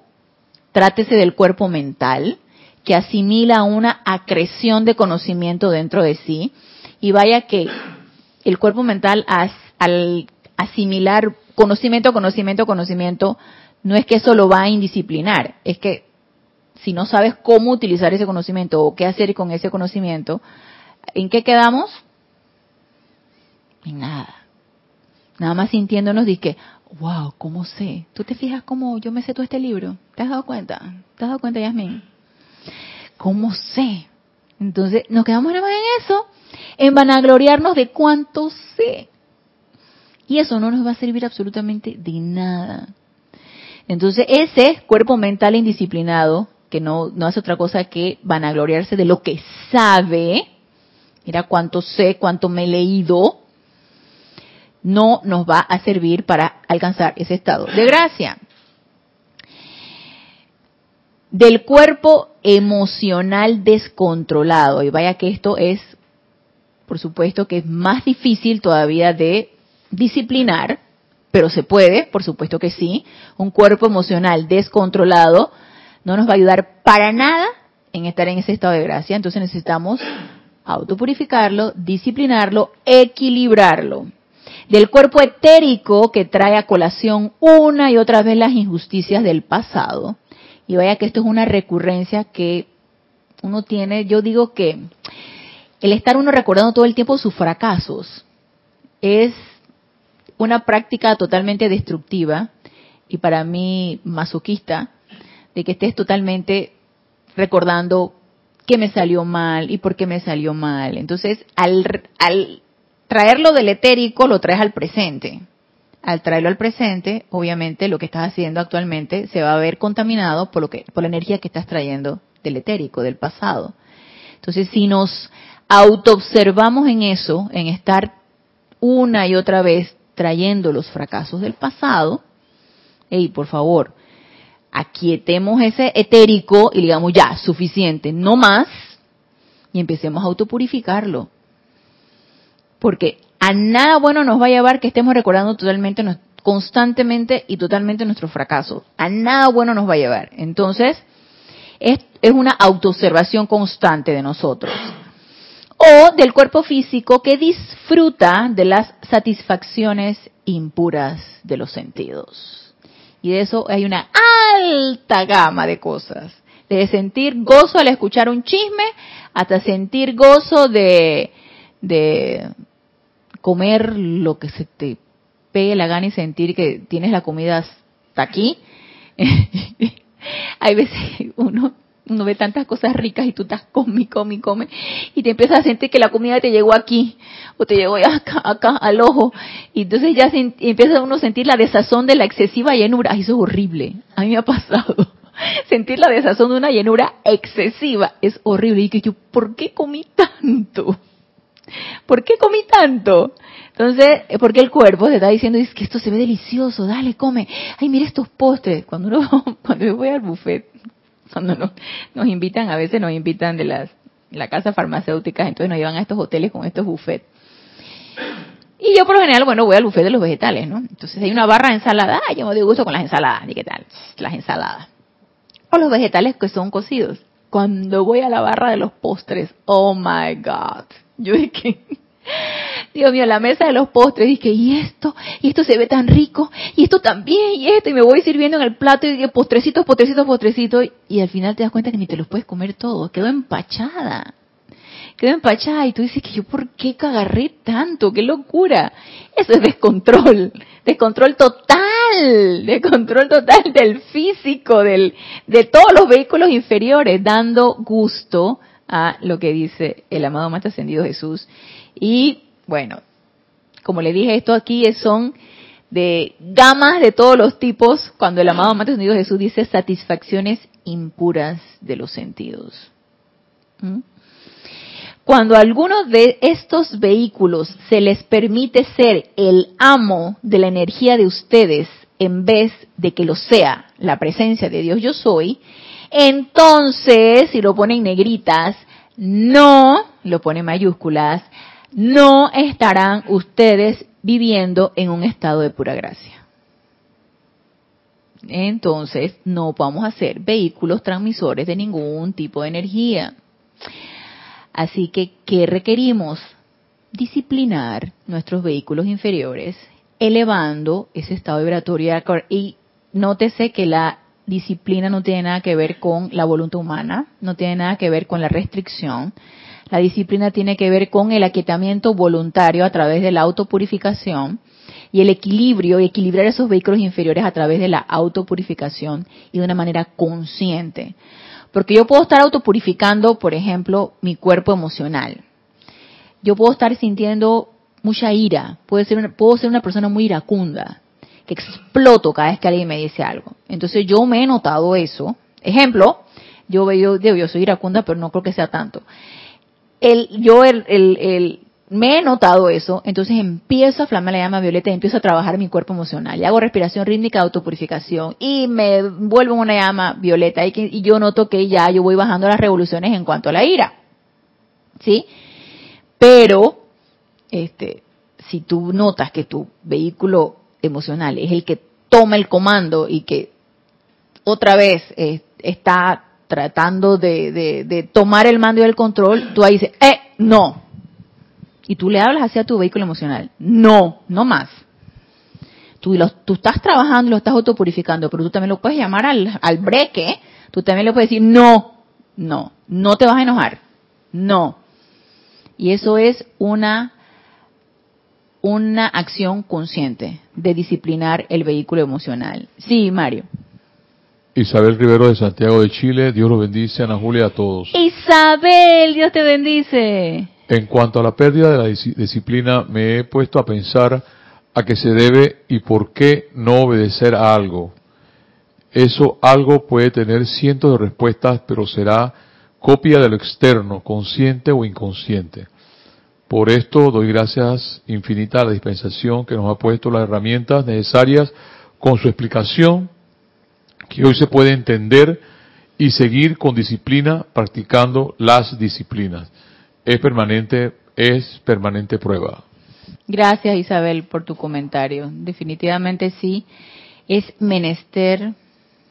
trátese del cuerpo mental, que asimila una acreción de conocimiento dentro de sí, y vaya que el cuerpo mental al asimilar conocimiento, conocimiento, conocimiento, no es que eso lo va a indisciplinar, es que si no sabes cómo utilizar ese conocimiento o qué hacer con ese conocimiento, ¿en qué quedamos? En nada. Nada más sintiéndonos que, wow, ¿cómo sé? ¿Tú te fijas cómo yo me sé todo este libro? ¿Te has dado cuenta? ¿Te has dado cuenta, Yasmin? ¿Cómo sé? Entonces, nos quedamos nada más en eso en vanagloriarnos de cuánto sé. Y eso no nos va a servir absolutamente de nada. Entonces, ese cuerpo mental indisciplinado, que no, hace otra cosa que vanagloriarse de lo que sabe, mira cuánto sé, cuánto me he leído, no nos va a servir para alcanzar ese estado de gracia. del cuerpo emocional descontrolado. Y vaya que esto es, por supuesto, que es más difícil todavía de disciplinar, pero se puede, por supuesto que sí. Un cuerpo emocional descontrolado no nos va a ayudar para nada en estar en ese estado de gracia. Entonces necesitamos autopurificarlo, disciplinarlo, equilibrarlo. Del cuerpo etérico que trae a colación una y otra vez las injusticias del pasado. Y vaya que esto es una recurrencia que uno tiene, yo digo que el estar uno recordando todo el tiempo sus fracasos es una práctica totalmente destructiva y para mí masoquista de que estés totalmente recordando qué me salió mal y por qué me salió mal. Entonces, al, al traerlo del etérico, lo traes al presente. Al traerlo al presente, obviamente lo que estás haciendo actualmente se va a ver contaminado por, lo que, por la energía que estás trayendo del etérico, del pasado. Entonces, si nos autoobservamos en eso, en estar una y otra vez trayendo los fracasos del pasado, y por favor, aquietemos ese etérico y digamos ya, suficiente, no más, y empecemos a autopurificarlo. Porque a nada bueno nos va a llevar que estemos recordando totalmente, constantemente y totalmente nuestro fracaso. A nada bueno nos va a llevar. Entonces, es, es una autoobservación constante de nosotros o del cuerpo físico que disfruta de las satisfacciones impuras de los sentidos. Y de eso hay una alta gama de cosas. De sentir gozo al escuchar un chisme hasta sentir gozo de, de comer lo que se te pegue la gana y sentir que tienes la comida hasta aquí. hay veces uno uno ve tantas cosas ricas y tú estás come, come, come, y te empiezas a sentir que la comida te llegó aquí, o te llegó acá, acá, al ojo, y entonces ya empieza uno a sentir la desazón de la excesiva llenura. Ay, eso es horrible, a mí me ha pasado. Sentir la desazón de una llenura excesiva es horrible. Y que yo, ¿por qué comí tanto? ¿Por qué comí tanto? Entonces, porque el cuerpo te está diciendo, es que esto se ve delicioso, dale, come. Ay, mira estos postres. Cuando uno, cuando yo voy al buffet, cuando nos, nos invitan, a veces nos invitan de las la casa farmacéuticas, entonces nos llevan a estos hoteles con estos buffets. Y yo por lo general, bueno, voy al buffet de los vegetales, ¿no? Entonces hay una barra de ensalada, yo me doy gusto con las ensaladas, ¿y qué tal? Las ensaladas. O los vegetales que son cocidos. Cuando voy a la barra de los postres, oh my God. Yo dije, Dios mío, la mesa de los postres, dije, y esto, y esto se ve tan rico, y esto también, y esto, y me voy sirviendo en el plato, y postrecitos, postrecitos, postrecitos, y al final te das cuenta que ni te los puedes comer todos, quedó empachada, quedó empachada, y tú dices que yo, ¿por qué cagarré tanto? ¡Qué locura! Eso es descontrol, descontrol total, descontrol total del físico, del, de todos los vehículos inferiores, dando gusto a lo que dice el amado más ascendido Jesús. Y bueno, como le dije, esto aquí son de gamas de todos los tipos, cuando el amado Maestro Unido Jesús dice satisfacciones impuras de los sentidos. ¿Mm? Cuando a algunos de estos vehículos se les permite ser el amo de la energía de ustedes en vez de que lo sea la presencia de Dios yo soy, entonces, si lo ponen negritas, no, lo ponen mayúsculas, no estarán ustedes viviendo en un estado de pura gracia. Entonces, no vamos a ser vehículos transmisores de ningún tipo de energía. Así que, ¿qué requerimos? Disciplinar nuestros vehículos inferiores, elevando ese estado vibratorio. Y nótese que la disciplina no tiene nada que ver con la voluntad humana, no tiene nada que ver con la restricción, la disciplina tiene que ver con el aquietamiento voluntario a través de la autopurificación y el equilibrio y equilibrar esos vehículos inferiores a través de la autopurificación y de una manera consciente. Porque yo puedo estar autopurificando, por ejemplo, mi cuerpo emocional. Yo puedo estar sintiendo mucha ira, puedo ser, puedo ser una persona muy iracunda, que exploto cada vez que alguien me dice algo. Entonces yo me he notado eso. Ejemplo, yo, yo, yo soy iracunda, pero no creo que sea tanto el, yo el, el, me he notado eso, entonces empiezo a flamar la llama violeta y empiezo a trabajar mi cuerpo emocional. Y hago respiración rítmica, autopurificación y me vuelvo una llama violeta y, y yo noto que ya yo voy bajando las revoluciones en cuanto a la ira. ¿Sí? Pero, este, si tú notas que tu vehículo emocional es el que toma el comando y que otra vez eh, está tratando de, de, tomar el mando y el control, tú ahí dices, eh, no. Y tú le hablas hacia tu vehículo emocional. No, no más. Tú, lo, tú estás trabajando lo estás autopurificando, pero tú también lo puedes llamar al, al breque. Tú también le puedes decir, no, no, no te vas a enojar. No. Y eso es una una acción consciente de disciplinar el vehículo emocional. Sí, Mario. Isabel Rivero de Santiago de Chile, Dios lo bendice, Ana Julia, a todos. Isabel, Dios te bendice. En cuanto a la pérdida de la disciplina, me he puesto a pensar a qué se debe y por qué no obedecer a algo. Eso algo puede tener cientos de respuestas, pero será copia de lo externo, consciente o inconsciente. Por esto doy gracias infinitas a la dispensación que nos ha puesto las herramientas necesarias con su explicación, que hoy se puede entender y seguir con disciplina practicando las disciplinas. Es permanente, es permanente prueba. Gracias Isabel por tu comentario. Definitivamente sí, es menester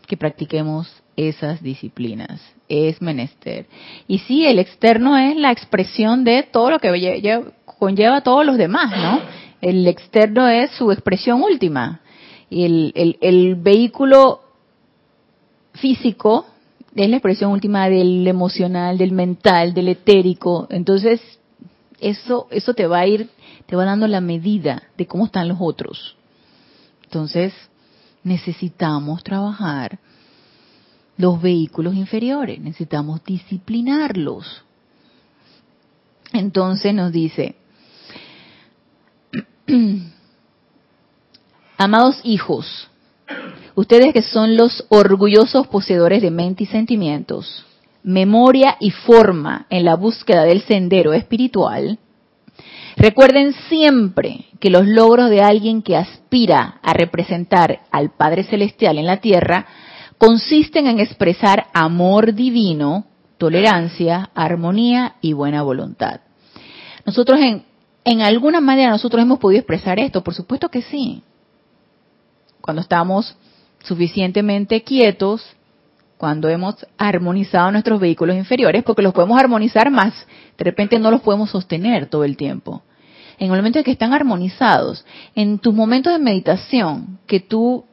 que practiquemos esas disciplinas. Es menester. Y sí, el externo es la expresión de todo lo que conlleva a todos los demás, ¿no? El externo es su expresión última. Y el, el vehículo físico es la expresión última del emocional, del mental, del etérico. Entonces, eso, eso te va a ir, te va dando la medida de cómo están los otros. Entonces, necesitamos trabajar los vehículos inferiores, necesitamos disciplinarlos. Entonces nos dice, amados hijos, ustedes que son los orgullosos poseedores de mente y sentimientos, memoria y forma en la búsqueda del sendero espiritual, recuerden siempre que los logros de alguien que aspira a representar al Padre Celestial en la tierra consisten en expresar amor divino, tolerancia, armonía y buena voluntad. Nosotros en, en alguna manera nosotros hemos podido expresar esto, por supuesto que sí. Cuando estamos suficientemente quietos, cuando hemos armonizado nuestros vehículos inferiores, porque los podemos armonizar más, de repente no los podemos sostener todo el tiempo. En el momento en que están armonizados, en tus momentos de meditación, que tú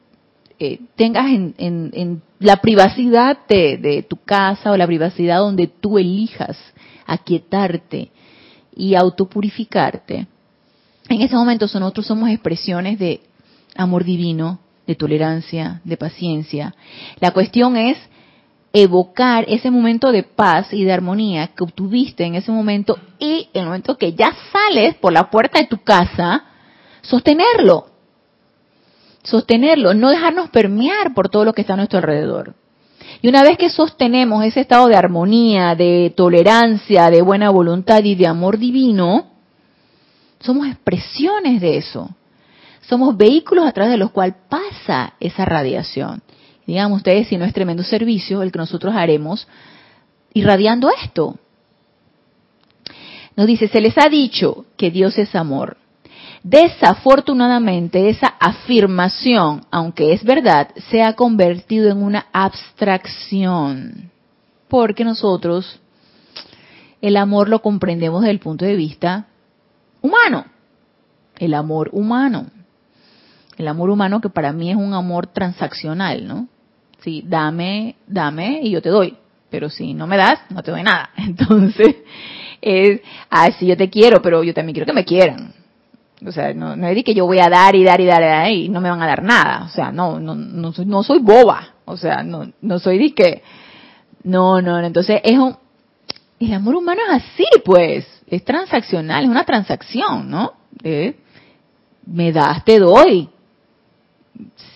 eh, tengas en, la privacidad de, tu casa o la privacidad donde tú elijas aquietarte y autopurificarte, en ese momento nosotros somos expresiones de amor divino, de tolerancia, de paciencia. La cuestión es evocar ese momento de paz y de armonía que obtuviste en ese momento y en el momento que ya sales por la puerta de tu casa, sostenerlo sostenerlo, no dejarnos permear por todo lo que está a nuestro alrededor. Y una vez que sostenemos ese estado de armonía, de tolerancia, de buena voluntad y de amor divino, somos expresiones de eso. Somos vehículos a través de los cuales pasa esa radiación. Digamos ustedes si no es tremendo servicio el que nosotros haremos irradiando esto. Nos dice, se les ha dicho que Dios es amor. Desafortunadamente, esa afirmación, aunque es verdad, se ha convertido en una abstracción, porque nosotros el amor lo comprendemos desde el punto de vista humano, el amor humano. El amor humano que para mí es un amor transaccional, ¿no? Sí, dame, dame y yo te doy, pero si no me das, no te doy nada. Entonces, es, ah, sí, yo te quiero, pero yo también quiero que me quieran. O sea, no, no es de que yo voy a dar y dar y dar y no me van a dar nada. O sea, no, no, no soy, no soy boba. O sea, no, no soy de que, no, no, entonces es un, el amor humano es así, pues, es transaccional, es una transacción, ¿no? me das, te doy.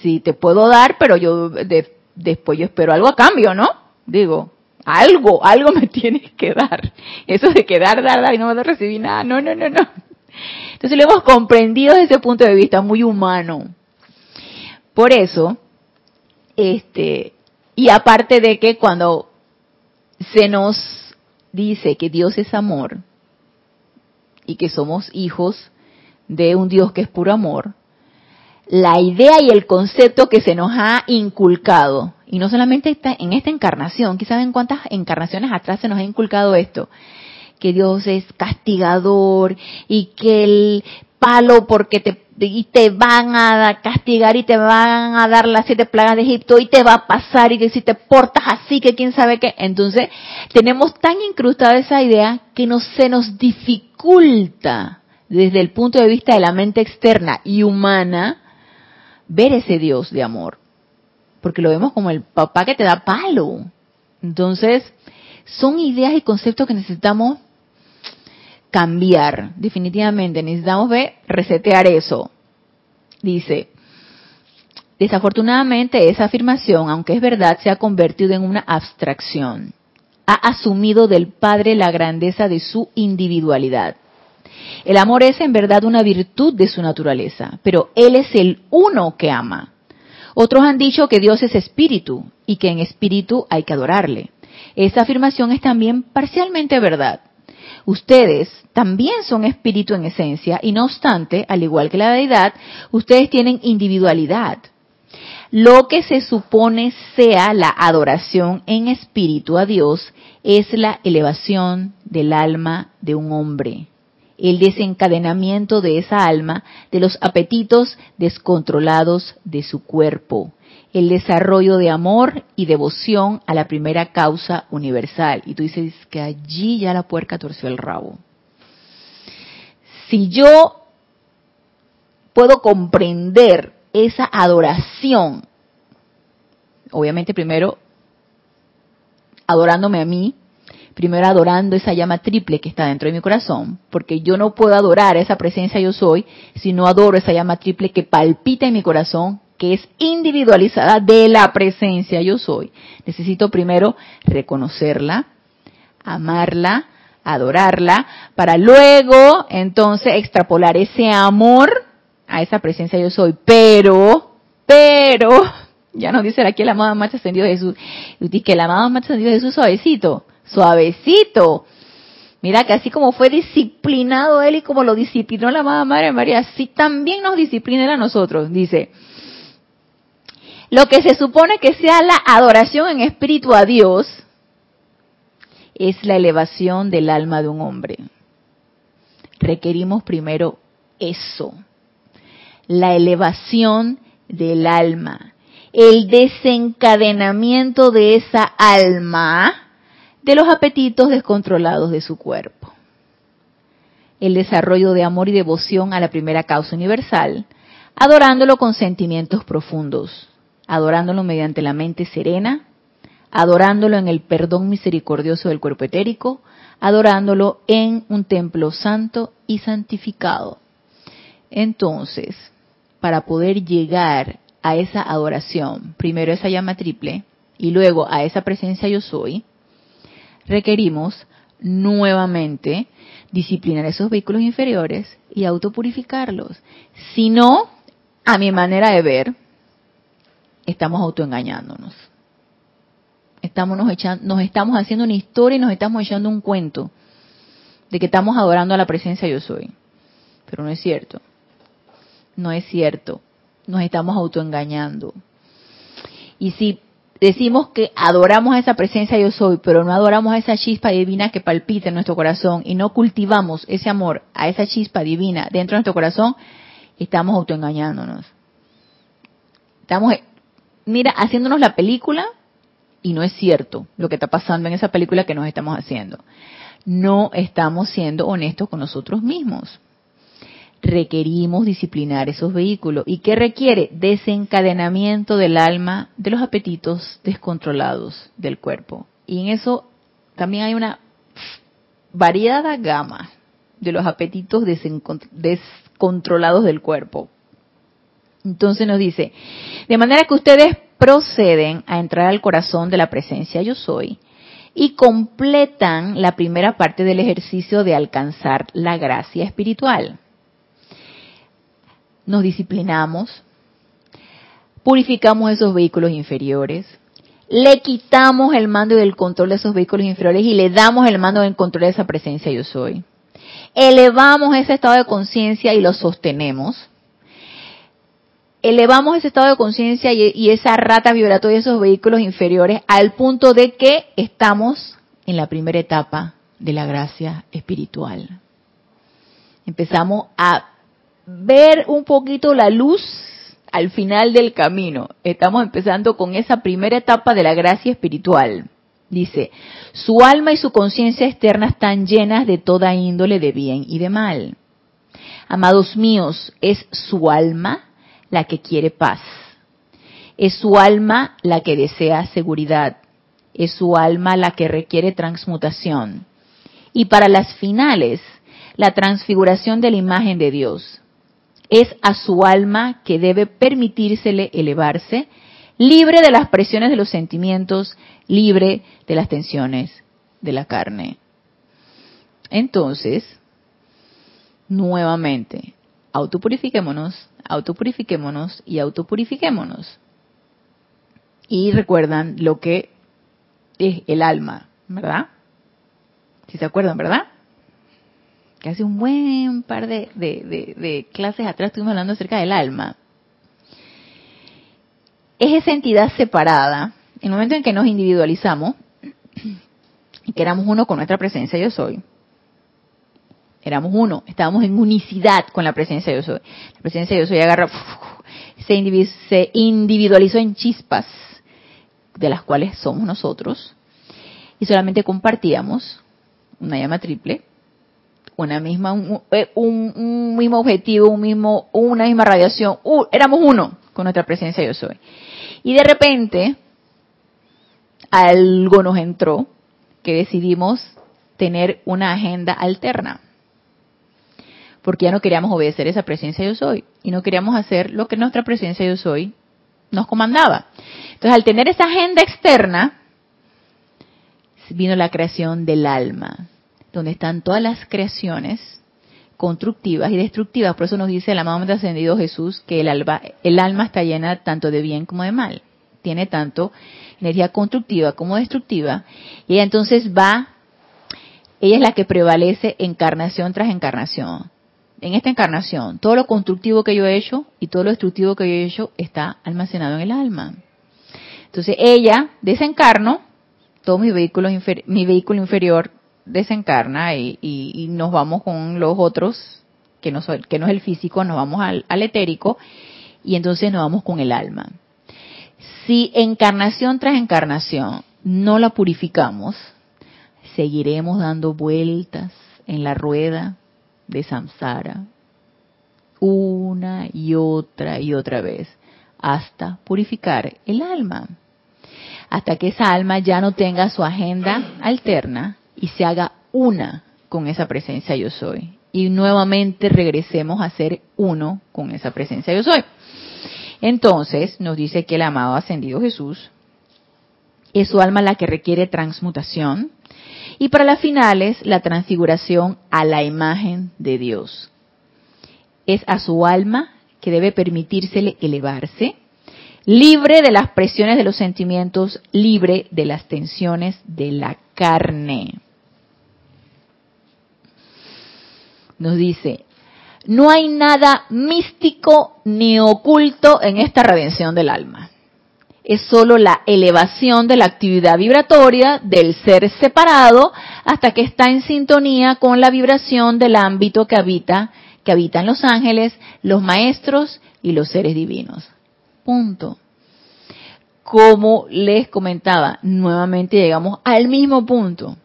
Sí, te puedo dar, pero yo después yo espero algo a cambio, ¿no? Digo, algo, algo me tienes que dar. Eso de quedar, dar, dar y no me recibir nada, no, no, no, no. Entonces lo hemos comprendido desde ese punto de vista muy humano. Por eso, este, y aparte de que cuando se nos dice que Dios es amor y que somos hijos de un Dios que es puro amor, la idea y el concepto que se nos ha inculcado, y no solamente en esta encarnación, quizás en cuántas encarnaciones atrás se nos ha inculcado esto, que Dios es castigador y que el palo porque te y te van a castigar y te van a dar las siete plagas de Egipto y te va a pasar y que si te portas así que quién sabe qué. Entonces tenemos tan incrustada esa idea que no se nos dificulta desde el punto de vista de la mente externa y humana ver ese Dios de amor. Porque lo vemos como el papá que te da palo. Entonces, son ideas y conceptos que necesitamos cambiar, definitivamente. Necesitamos ver, resetear eso. Dice, desafortunadamente esa afirmación, aunque es verdad, se ha convertido en una abstracción. Ha asumido del Padre la grandeza de su individualidad. El amor es en verdad una virtud de su naturaleza, pero Él es el uno que ama. Otros han dicho que Dios es espíritu y que en espíritu hay que adorarle. Esa afirmación es también parcialmente verdad. Ustedes también son espíritu en esencia y no obstante, al igual que la deidad, ustedes tienen individualidad. Lo que se supone sea la adoración en espíritu a Dios es la elevación del alma de un hombre, el desencadenamiento de esa alma de los apetitos descontrolados de su cuerpo, el desarrollo de amor y devoción a la primera causa universal. Y tú dices que allí ya la puerca torció el rabo. Si yo puedo comprender esa adoración, obviamente primero adorándome a mí, primero adorando esa llama triple que está dentro de mi corazón, porque yo no puedo adorar esa presencia yo soy si no adoro esa llama triple que palpita en mi corazón, que es individualizada de la presencia yo soy. Necesito primero reconocerla, amarla, adorarla, para luego entonces extrapolar ese amor a esa presencia yo soy. Pero, pero, ya nos dice aquí el amado más ascendido de Jesús, que el amado más ascendido de Jesús suavecito, suavecito. Mira que así como fue disciplinado él y como lo disciplinó la amada Madre María, así también nos disciplina a nosotros. Dice, lo que se supone que sea la adoración en espíritu a Dios es la elevación del alma de un hombre. Requerimos primero eso, la elevación del alma, el desencadenamiento de esa alma de los apetitos descontrolados de su cuerpo, el desarrollo de amor y devoción a la primera causa universal, adorándolo con sentimientos profundos, adorándolo mediante la mente serena, adorándolo en el perdón misericordioso del cuerpo etérico, adorándolo en un templo santo y santificado. Entonces, para poder llegar a esa adoración, primero esa llama triple y luego a esa presencia yo soy, requerimos nuevamente disciplinar esos vehículos inferiores y autopurificarlos. Si no, a mi manera de ver, estamos autoengañándonos. Estamos nos, echando, nos estamos haciendo una historia y nos estamos echando un cuento de que estamos adorando a la presencia yo soy. Pero no es cierto. No es cierto. Nos estamos autoengañando. Y si decimos que adoramos a esa presencia yo soy, pero no adoramos a esa chispa divina que palpita en nuestro corazón y no cultivamos ese amor a esa chispa divina dentro de nuestro corazón, estamos autoengañándonos. Estamos mira, haciéndonos la película y no es cierto lo que está pasando en esa película que nos estamos haciendo. No estamos siendo honestos con nosotros mismos. Requerimos disciplinar esos vehículos. ¿Y qué requiere? Desencadenamiento del alma de los apetitos descontrolados del cuerpo. Y en eso también hay una variada gama de los apetitos descontrolados del cuerpo. Entonces nos dice, de manera que ustedes proceden a entrar al corazón de la presencia yo soy y completan la primera parte del ejercicio de alcanzar la gracia espiritual. Nos disciplinamos, purificamos esos vehículos inferiores, le quitamos el mando y el control de esos vehículos inferiores y le damos el mando y el control de esa presencia yo soy. Elevamos ese estado de conciencia y lo sostenemos. Elevamos ese estado de conciencia y, esa rata vibratoria de esos vehículos inferiores al punto de que estamos en la primera etapa de la gracia espiritual. Empezamos a ver un poquito la luz al final del camino. Estamos empezando con esa primera etapa de la gracia espiritual. Dice, su alma y su conciencia externa están llenas de toda índole de bien y de mal. Amados míos, es su alma la que quiere paz. Es su alma la que desea seguridad. Es su alma la que requiere transmutación. Y para las finales, la transfiguración de la imagen de Dios es a su alma que debe permitírsele elevarse, libre de las presiones de los sentimientos, libre de las tensiones de la carne. Entonces, nuevamente, autopurifiquémonos, autopurifiquémonos y autopurifiquémonos. Y recuerdan lo que es el alma, ¿verdad? Si se acuerdan, ¿verdad? que hace un buen par de, clases atrás estuvimos hablando acerca del alma. Es esa entidad separada, en el momento en que nos individualizamos y que éramos uno con nuestra presencia yo soy, éramos uno, estábamos en unicidad con la presencia yo soy. La presencia yo soy agarra, se, individualizó en chispas, de las cuales somos nosotros, y solamente compartíamos una llama triple una misma, eh, un, mismo objetivo, un mismo, una misma radiación, éramos uno con nuestra presencia yo soy. Y de repente, algo nos entró que decidimos tener una agenda alterna. Porque ya no queríamos obedecer esa presencia yo soy. Y no queríamos hacer lo que nuestra presencia yo soy nos comandaba. Entonces, al tener esa agenda externa, vino la creación del alma donde están todas las creaciones constructivas y destructivas. Por eso nos dice el amado ascendido Jesús que el alma, el alma está llena tanto de bien como de mal. Tiene tanto energía constructiva como destructiva. Y ella entonces va, ella es la que prevalece encarnación tras encarnación. En esta encarnación, todo lo constructivo que yo he hecho y todo lo destructivo que yo he hecho está almacenado en el alma. Entonces ella desencarno, todo mi vehículo, mi vehículo inferior desencarna y, nos vamos con los otros, que no, es el físico, nos vamos al, al etérico y entonces nos vamos con el alma. Si encarnación tras encarnación no la purificamos, seguiremos dando vueltas en la rueda de samsara una y otra y otra vez hasta purificar el alma. Hasta que esa alma ya no tenga su agenda alterna y se haga una con esa presencia yo soy. Y nuevamente regresemos a ser uno con esa presencia yo soy. Entonces nos dice que el amado ascendido Jesús es su alma la que requiere transmutación y para las finales la transfiguración a la imagen de Dios. Es a su alma que debe permitírsele elevarse, libre de las presiones de los sentimientos, libre de las tensiones de la carne. nos dice, no hay nada místico ni oculto en esta redención del alma. Es solo la elevación de la actividad vibratoria del ser separado hasta que está en sintonía con la vibración del ámbito que habita, que habitan los ángeles, los maestros y los seres divinos. Punto. Como les comentaba, nuevamente llegamos al mismo punto.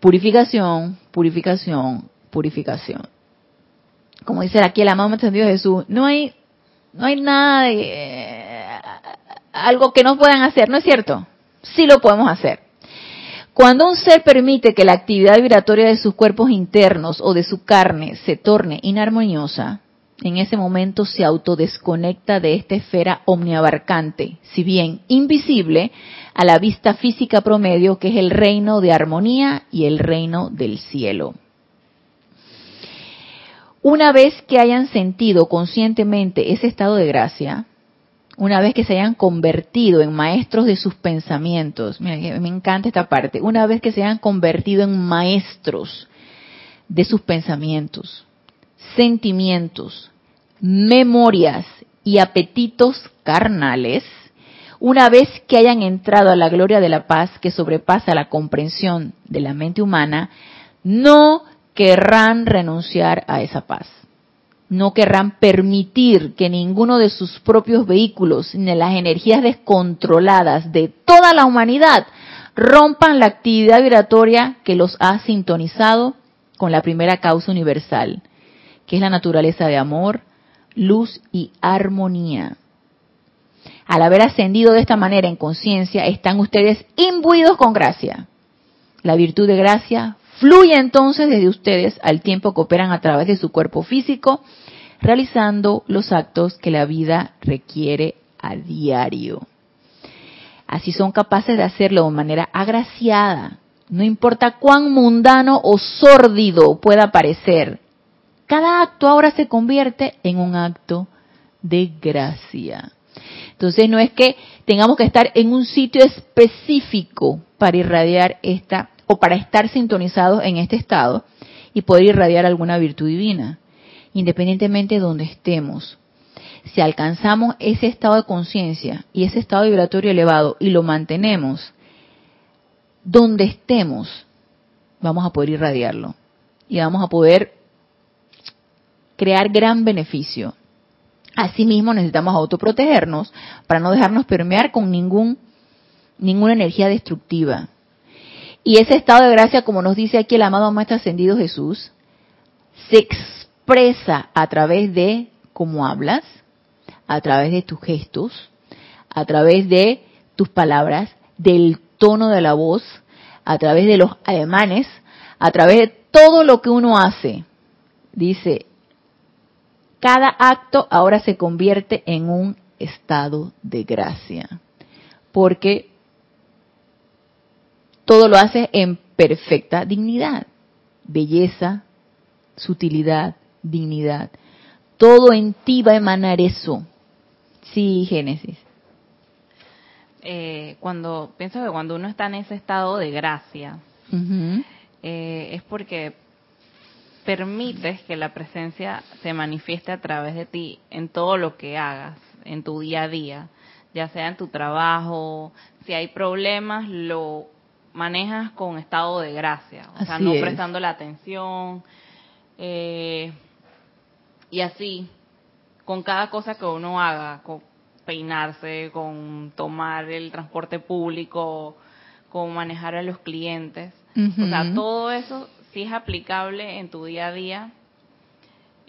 Purificación, purificación, purificación. Como dice aquí el amado entendido Jesús, no hay, no hay nada de algo que no puedan hacer, ¿no es cierto? Sí lo podemos hacer. Cuando un ser permite que la actividad vibratoria de sus cuerpos internos o de su carne se torne inarmoniosa, en ese momento se autodesconecta de esta esfera omniabarcante, si bien invisible a la vista física promedio, que es el reino de armonía y el reino del cielo. Una vez que hayan sentido conscientemente ese estado de gracia, una vez que se hayan convertido en maestros de sus pensamientos, me encanta esta parte, una vez que se hayan convertido en maestros de sus pensamientos, sentimientos, memorias y apetitos carnales, una vez que hayan entrado a la gloria de la paz que sobrepasa la comprensión de la mente humana, no querrán renunciar a esa paz. No querrán permitir que ninguno de sus propios vehículos ni las energías descontroladas de toda la humanidad rompan la actividad vibratoria que los ha sintonizado con la primera causa universal, que es la naturaleza de amor, luz y armonía. Al haber ascendido de esta manera en conciencia, están ustedes imbuidos con gracia. La virtud de gracia fluye entonces desde ustedes al tiempo que operan a través de su cuerpo físico, realizando los actos que la vida requiere a diario. Así son capaces de hacerlo de manera agraciada, no importa cuán mundano o sórdido pueda parecer, cada acto ahora se convierte en un acto de gracia. Entonces no es que tengamos que estar en un sitio específico para irradiar esta o para estar sintonizados en este estado y poder irradiar alguna virtud divina, independientemente de donde estemos. Si alcanzamos ese estado de conciencia y ese estado vibratorio elevado y lo mantenemos, donde estemos, vamos a poder irradiarlo y vamos a poder crear gran beneficio. Asimismo, necesitamos autoprotegernos para no dejarnos permear con ningún, ninguna energía destructiva. Y ese estado de gracia, como nos dice aquí el amado Maestro Ascendido Jesús, se expresa a través de cómo hablas, a través de tus gestos, a través de tus palabras, del tono de la voz, a través de los ademanes, a través de todo lo que uno hace. Dice, cada acto ahora se convierte en un estado de gracia, porque todo lo hace en perfecta dignidad, belleza, sutilidad, dignidad. Todo en ti va a emanar eso. Sí, Génesis. Eh, cuando pienso que cuando uno está en ese estado de gracia, eh, es porque permites que la presencia se manifieste a través de ti en todo lo que hagas, en tu día a día, ya sea en tu trabajo, si hay problemas, lo manejas con estado de gracia, o sea, no prestando la atención. Eh, y así, con cada cosa que uno haga, con peinarse, con tomar el transporte público, con manejar a los clientes, o sea, todo eso si es aplicable en tu día a día.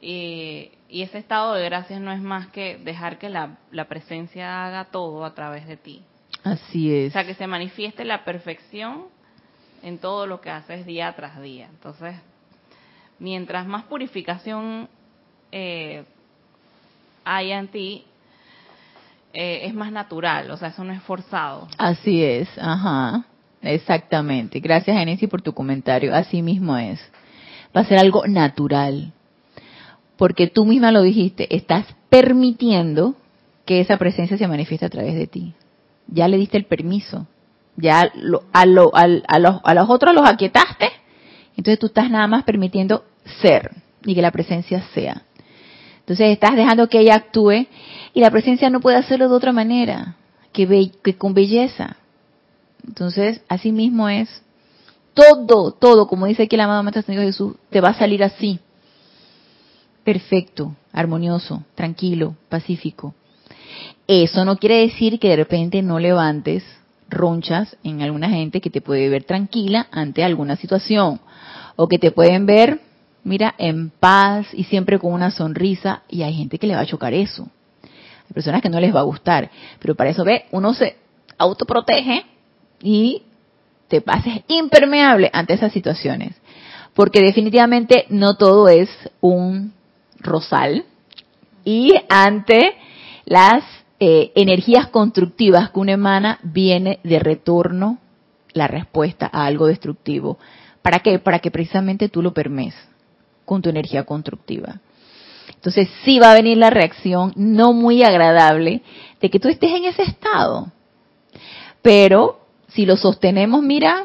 y ese estado de gracias no es más que dejar que la, presencia haga todo a través de ti. Así es. O sea, que se manifieste la perfección en todo lo que haces día tras día. Entonces, mientras más purificación eh, haya en ti, eh, es más natural, o sea, eso no es forzado. Así es, ajá. Exactamente. Gracias, Genesis, por tu comentario. Así mismo es. Va a ser algo natural. Porque tú misma lo dijiste, estás permitiendo que esa presencia se manifieste a través de ti. Ya le diste el permiso. Ya a, lo, a, los, a los otros los aquietaste. Entonces tú estás nada más permitiendo ser y que la presencia sea. Entonces estás dejando que ella actúe y la presencia no puede hacerlo de otra manera que, que con belleza. Entonces, así mismo es. Todo, todo, como dice aquí el amado Maestro Señor Jesús, te va a salir así. Perfecto, armonioso, tranquilo, pacífico. Eso no quiere decir que de repente no levantes ronchas en alguna gente que te puede ver tranquila ante alguna situación o que te pueden ver, mira, en paz y siempre con una sonrisa y hay gente que le va a chocar eso. Hay personas que no les va a gustar, pero para eso ve, uno se autoprotege y te pases impermeable ante esas situaciones. Porque definitivamente no todo es un rosal, y ante las eh, energías constructivas que una emana, viene de retorno la respuesta a algo destructivo. ¿Para qué? Para que precisamente tú lo permes con tu energía constructiva. Entonces sí va a venir la reacción no muy agradable de que tú estés en ese estado. Pero si lo sostenemos, mira,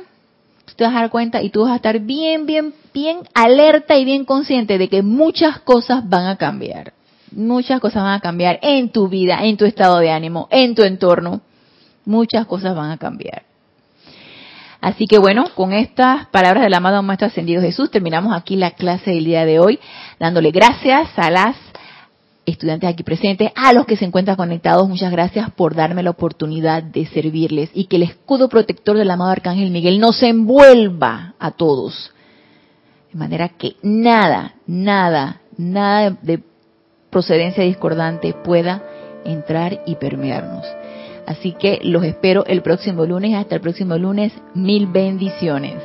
tú te vas a dar cuenta y tú vas a estar bien, bien, bien alerta y bien consciente de que muchas cosas van a cambiar. Muchas cosas van a cambiar en tu vida, en tu estado de ánimo, en tu entorno. Muchas cosas van a cambiar. Así que bueno, con estas palabras del amado Maestro Ascendido Jesús terminamos aquí la clase del día de hoy, dándole gracias a las estudiantes aquí presentes, a los que se encuentran conectados, muchas gracias por darme la oportunidad de servirles y que el escudo protector del amado Arcángel Miguel nos envuelva a todos. De manera que nada, nada, nada de procedencia discordante pueda entrar y permearnos. Así que los espero el próximo lunes. Hasta el próximo lunes. Mil bendiciones.